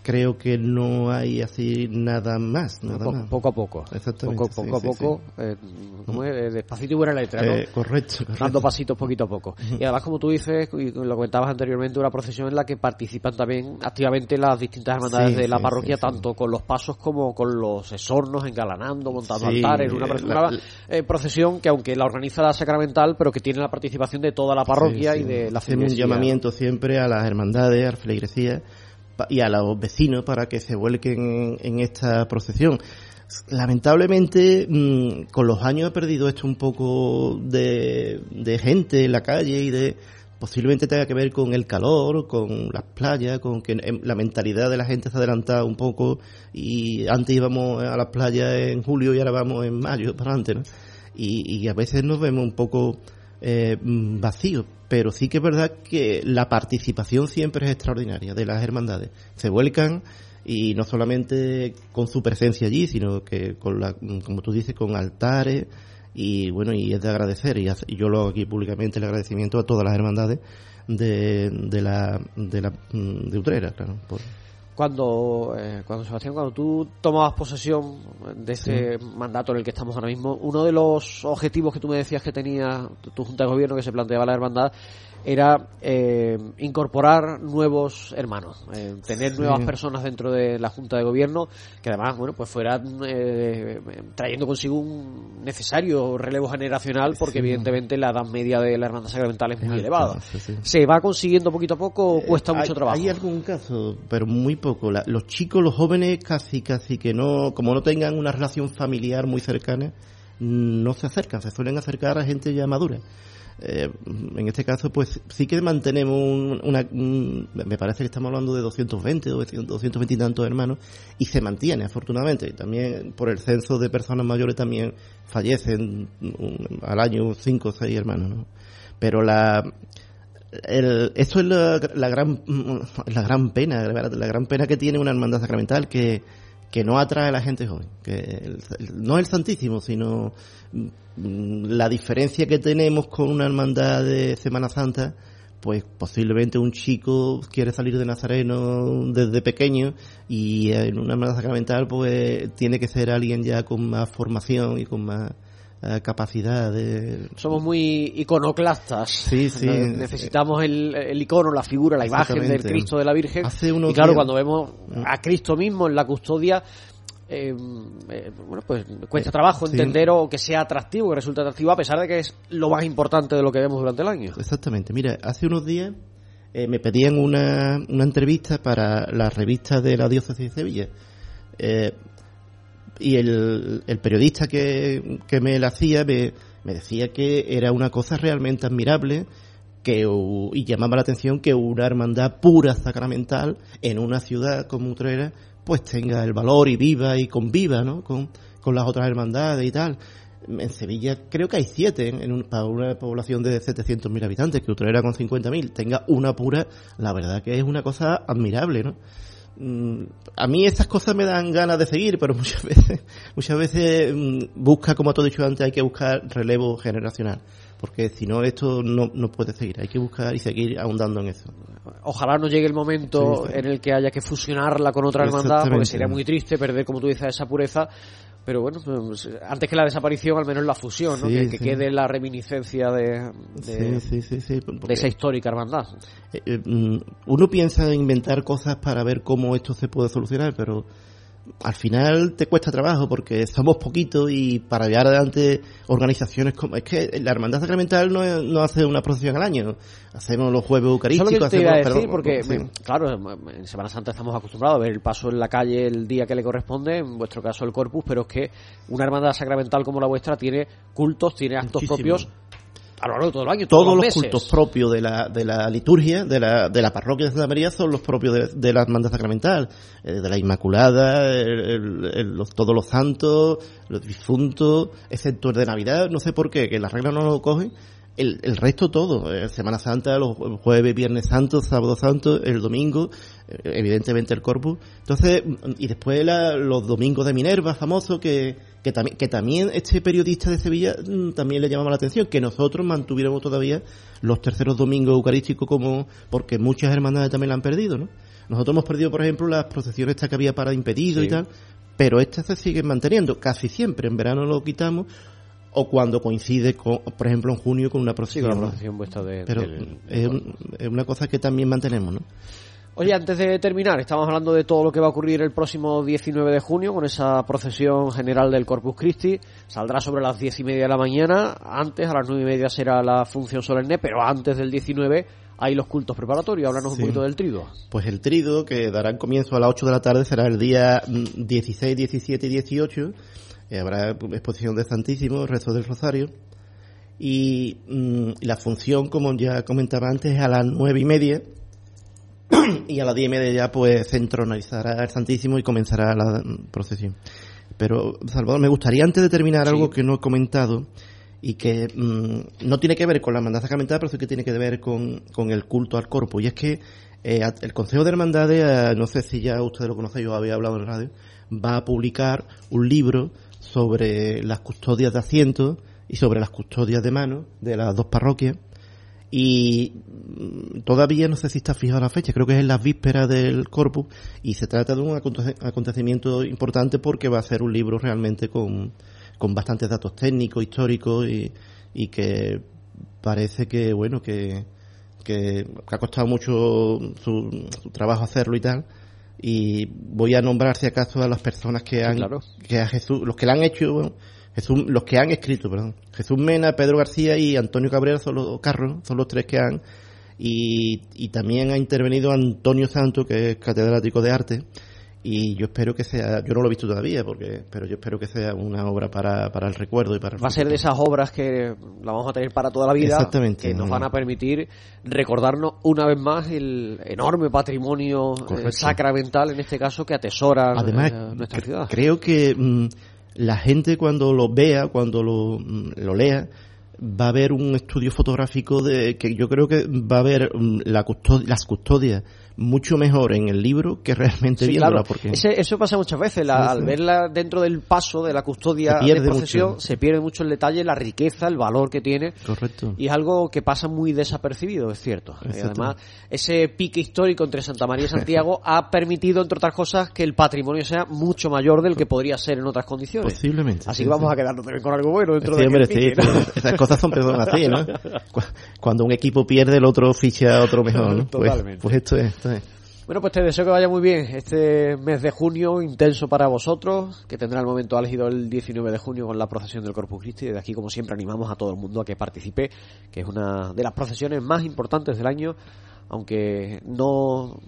creo que no hay así nada más. Nada poco, más. poco, a poco. Exactamente. Poco, poco a poco. Eh, eh, despacito y buena letra, ¿no? Eh, correcto, Dando pasitos poquito a poco. Y además, como tú dices, y lo comentabas anteriormente, una procesión en la que participan también activamente las distintas hermandades de la parroquia, tanto con los pasos como con los esornos, engalanando, montando altares. Una, procesión que, aunque la organiza la sacramental, pero que tiene la participación de toda la parroquia y de la Hacemos un llamamiento siempre a las hermandades, a la feligresía y a los vecinos para que se vuelquen en, esta procesión. Lamentablemente, mm, con los años he perdido esto un poco de, gente en la calle y de posiblemente tenga que ver con el calor, con las playas, con que em, la mentalidad de la gente se ha adelantado un poco y antes íbamos a las playas en julio y ahora vamos en mayo para adelante, ¿no? y a veces nos vemos un poco eh, mm, vacío, pero sí que es verdad que la participación siempre es extraordinaria de las hermandades. Se vuelcan y no solamente con su presencia allí, sino que con la, mm, como tú dices, con altares y bueno, y es de agradecer y, yo lo hago aquí públicamente el agradecimiento a todas las hermandades de, de la de la mm, de Utrera, claro. Cuando, eh, cuando Sebastián, cuando tú tomabas posesión de ese mandato en el que estamos ahora mismo, uno de los objetivos que tú me decías que tenía tu Junta de Gobierno que se planteaba la hermandad era eh, incorporar nuevos hermanos, eh, tener nuevas personas dentro de la Junta de Gobierno que además, bueno, pues fueran eh, trayendo consigo un necesario relevo generacional porque evidentemente la edad media de la hermandad sacramental es muy elevada. ¿Se va consiguiendo poquito a poco o cuesta mucho trabajo? Hay algún caso, pero muy poco. los chicos, los jóvenes casi, casi que no, como no tengan una relación familiar muy cercana, no se acercan, se suelen acercar a gente ya madura. Eh, en este caso, pues sí que mantenemos una, me parece que estamos hablando de 220 o 220 y tantos hermanos y se mantiene, afortunadamente. También por el censo de personas mayores también fallecen al año 5 o 6 hermanos, ¿no? Pero la, el, esto es la, la, gran la gran pena, la gran pena que tiene una hermandad sacramental que que no atrae a la gente joven, que no el Santísimo, sino mm, la diferencia que tenemos con una hermandad de Semana Santa, pues posiblemente un chico quiere salir de Nazareno desde pequeño y en una hermandad sacramental pues tiene que ser alguien ya con más formación y con más eh, capacidad de... Somos muy iconoclastas. Sí, sí. Necesitamos el, el, icono, la figura, la imagen del Cristo de la Virgen. y claro, cuando vemos a Cristo mismo en la custodia, eh, eh, bueno, pues cuesta trabajo entender o que sea atractivo, que resulte atractivo, a pesar de que es lo más importante de lo que vemos durante el año. Exactamente. Mira, hace unos días eh, me pedían una, una entrevista para la revista de la Diócesis de Sevilla. Y el, el periodista que, que me la hacía me, me decía que era una cosa realmente admirable que, y llamaba la atención que una hermandad pura sacramental en una ciudad como Utrera pues tenga el valor y viva y conviva ¿no? con, con las otras hermandades y tal. En Sevilla creo que hay siete en un- para una población de 700.000 habitantes, que Utrera con 50.000 tenga una pura, la verdad que es una cosa admirable, ¿no? Mm, a mí estas cosas me dan ganas de seguir, pero muchas veces, muchas veces mm, busca, como te he dicho antes, hay que buscar relevo generacional, porque si no esto no, no puede seguir, hay que buscar y seguir ahondando en eso. Ojalá no llegue el momento Sí, sí. en el que haya que fusionarla con otra hermandad, porque sería muy triste perder, como tú dices, esa pureza. Pero bueno, pues, antes que la desaparición, al menos la fusión, ¿no? Sí, que, que sí. quede la reminiscencia Sí, de esa histórica hermandad. Eh, eh, mm, uno piensa en inventar cosas para ver cómo esto se puede solucionar, pero al final te cuesta trabajo porque somos poquitos y para llevar adelante organizaciones como... Es que la Hermandad Sacramental no, no hace una procesión al año, hacemos los jueves Eso es eucarísticos, lo que te iba a hacemos- decir, perdón, porque, sí. claro, en Semana Santa estamos acostumbrados a ver el paso en la calle el día que le corresponde, en vuestro caso el Corpus, pero es que una hermandad sacramental como la vuestra tiene cultos, tiene actos Muchísimo. propios a lo largo de todo el año, todos los meses. cultos propios de la, de la liturgia, de la, de la parroquia de Santa María, son los propios de, de la hermandad sacramental, eh, de la Inmaculada, el- el- el- los- todos los santos, los difuntos, excepto el de Navidad, no sé por qué, que la regla no lo cogen, el, el resto todo, eh, Semana Santa, los jue- jueves, viernes santo, sábado santo, el domingo, evidentemente el corpus. Entonces, y después la- los domingos de Minerva, famoso, que, que, también, que también este periodista de Sevilla mm, también le llamaba la atención, que nosotros mantuviéramos todavía los terceros domingos eucarísticos como, porque muchas hermandades también la han perdido, ¿no? Nosotros hemos perdido, por ejemplo, las procesiones estas que había para impedido Sí. y tal, pero estas se siguen manteniendo, casi siempre, en verano lo quitamos, o cuando coincide, con, por ejemplo, en junio con una Sí, procesión. con la ¿no? procesión vuestra de... Pero del- es, es una cosa que también mantenemos, ¿no? Oye, antes de terminar, estamos hablando de todo lo que va a ocurrir el próximo 19 de junio con esa procesión general del Corpus Christi. Saldrá sobre las diez y media de la mañana. Antes, a las nueve y media, será la función solemne, pero antes del 19 hay los cultos preparatorios. Háblanos Sí. un poquito del trigo. Pues el trido, que dará comienzo a las 8 de la tarde, será el día mm, 16, 17 y 18. Eh, habrá exposición de Santísimo, rezo del Rosario. Y mm, la función, como ya comentaba antes, es a las nueve y media. y a las diez y media ya pues se entronizará el Santísimo y comenzará la procesión. Pero, Salvador, me gustaría antes de terminar Sí. algo que no he comentado y que mm, no tiene que ver con la hermandad sacramental, pero sí que tiene que ver con, con el culto al corpo. Y es que eh, el Consejo de Hermandades, eh, no sé si ya ustedes lo conocen, yo había hablado en radio, va a publicar un libro sobre las custodias de asientos y sobre las custodias de manos de las dos parroquias. Y mm, todavía no sé si está fijada la fecha, creo que es en las vísperas del Corpus y se trata de un aconte- acontecimiento importante porque va a ser un libro realmente con, con bastantes datos técnicos, históricos y, y que parece que, bueno, que, que ha costado mucho su, su trabajo hacerlo y tal. Y voy a nombrar si acaso a las personas que han, claro. que a Jesús, los que la han hecho, bueno, Jesús, los que han escrito, perdón. Jesús Mena, Pedro García y Antonio Cabrera son los Carros, son los tres que han. Y, y también ha intervenido Antonio Santo, que es catedrático de arte. Y yo espero que sea, yo no lo he visto todavía, porque, pero yo espero que sea una obra para, para el recuerdo y para el Va a ser de esas obras que la vamos a tener para toda la vida, Exactamente. que nos van a permitir recordarnos una vez más el enorme patrimonio eh, Correcto. sacramental, en este caso, que atesora Además, nuestra ciudad. creo que mm, la gente cuando lo vea, cuando lo, lo lea, va a ver un estudio fotográfico de que yo creo que va a ver mm, la custo- las custodias mucho mejor en el libro que realmente Sí, viéndola claro. porque Ese- eso pasa muchas veces. la- al verla dentro del paso de la custodia Se pierde de procesión, mucho. se pierde mucho el detalle, la riqueza, el valor que tiene. correcto Y es algo que pasa muy desapercibido, es cierto. Y además, ese pique histórico entre Santa María y Santiago ha permitido, entre otras cosas, que el patrimonio sea mucho mayor del que podría ser en otras condiciones. posiblemente Así sí, que vamos sí. a quedarnos también con algo bueno dentro Sí, de cosas son perdón así, ¿no? Cu- Cuando un equipo pierde, el otro ficha a otro mejor, ¿no? Pues, Totalmente. pues esto es, esto es. Bueno, pues te deseo que vaya muy bien este mes de junio, intenso para vosotros, que tendrá el momento elegido el 19 de junio con la procesión del Corpus Christi. Desde aquí, como siempre, animamos a todo el mundo a que participe, que es una de las procesiones más importantes del año, aunque no,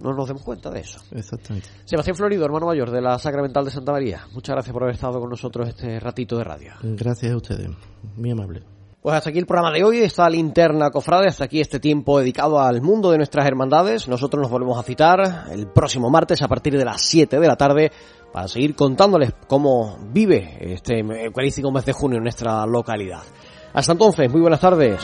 no nos demos cuenta de eso. Exactamente. Sebastián Florido, hermano mayor de la Sacramental de Santa María, muchas gracias por haber estado con nosotros este ratito de radio. Gracias a ustedes, muy amable. Pues hasta aquí el programa de hoy, esta linterna cofrade, hasta aquí este tiempo dedicado al mundo de nuestras hermandades. Nosotros nos volvemos a citar el próximo martes a partir de las 7 de la tarde para seguir contándoles cómo vive este eucarístico mes de junio en nuestra localidad. Hasta entonces, muy buenas tardes.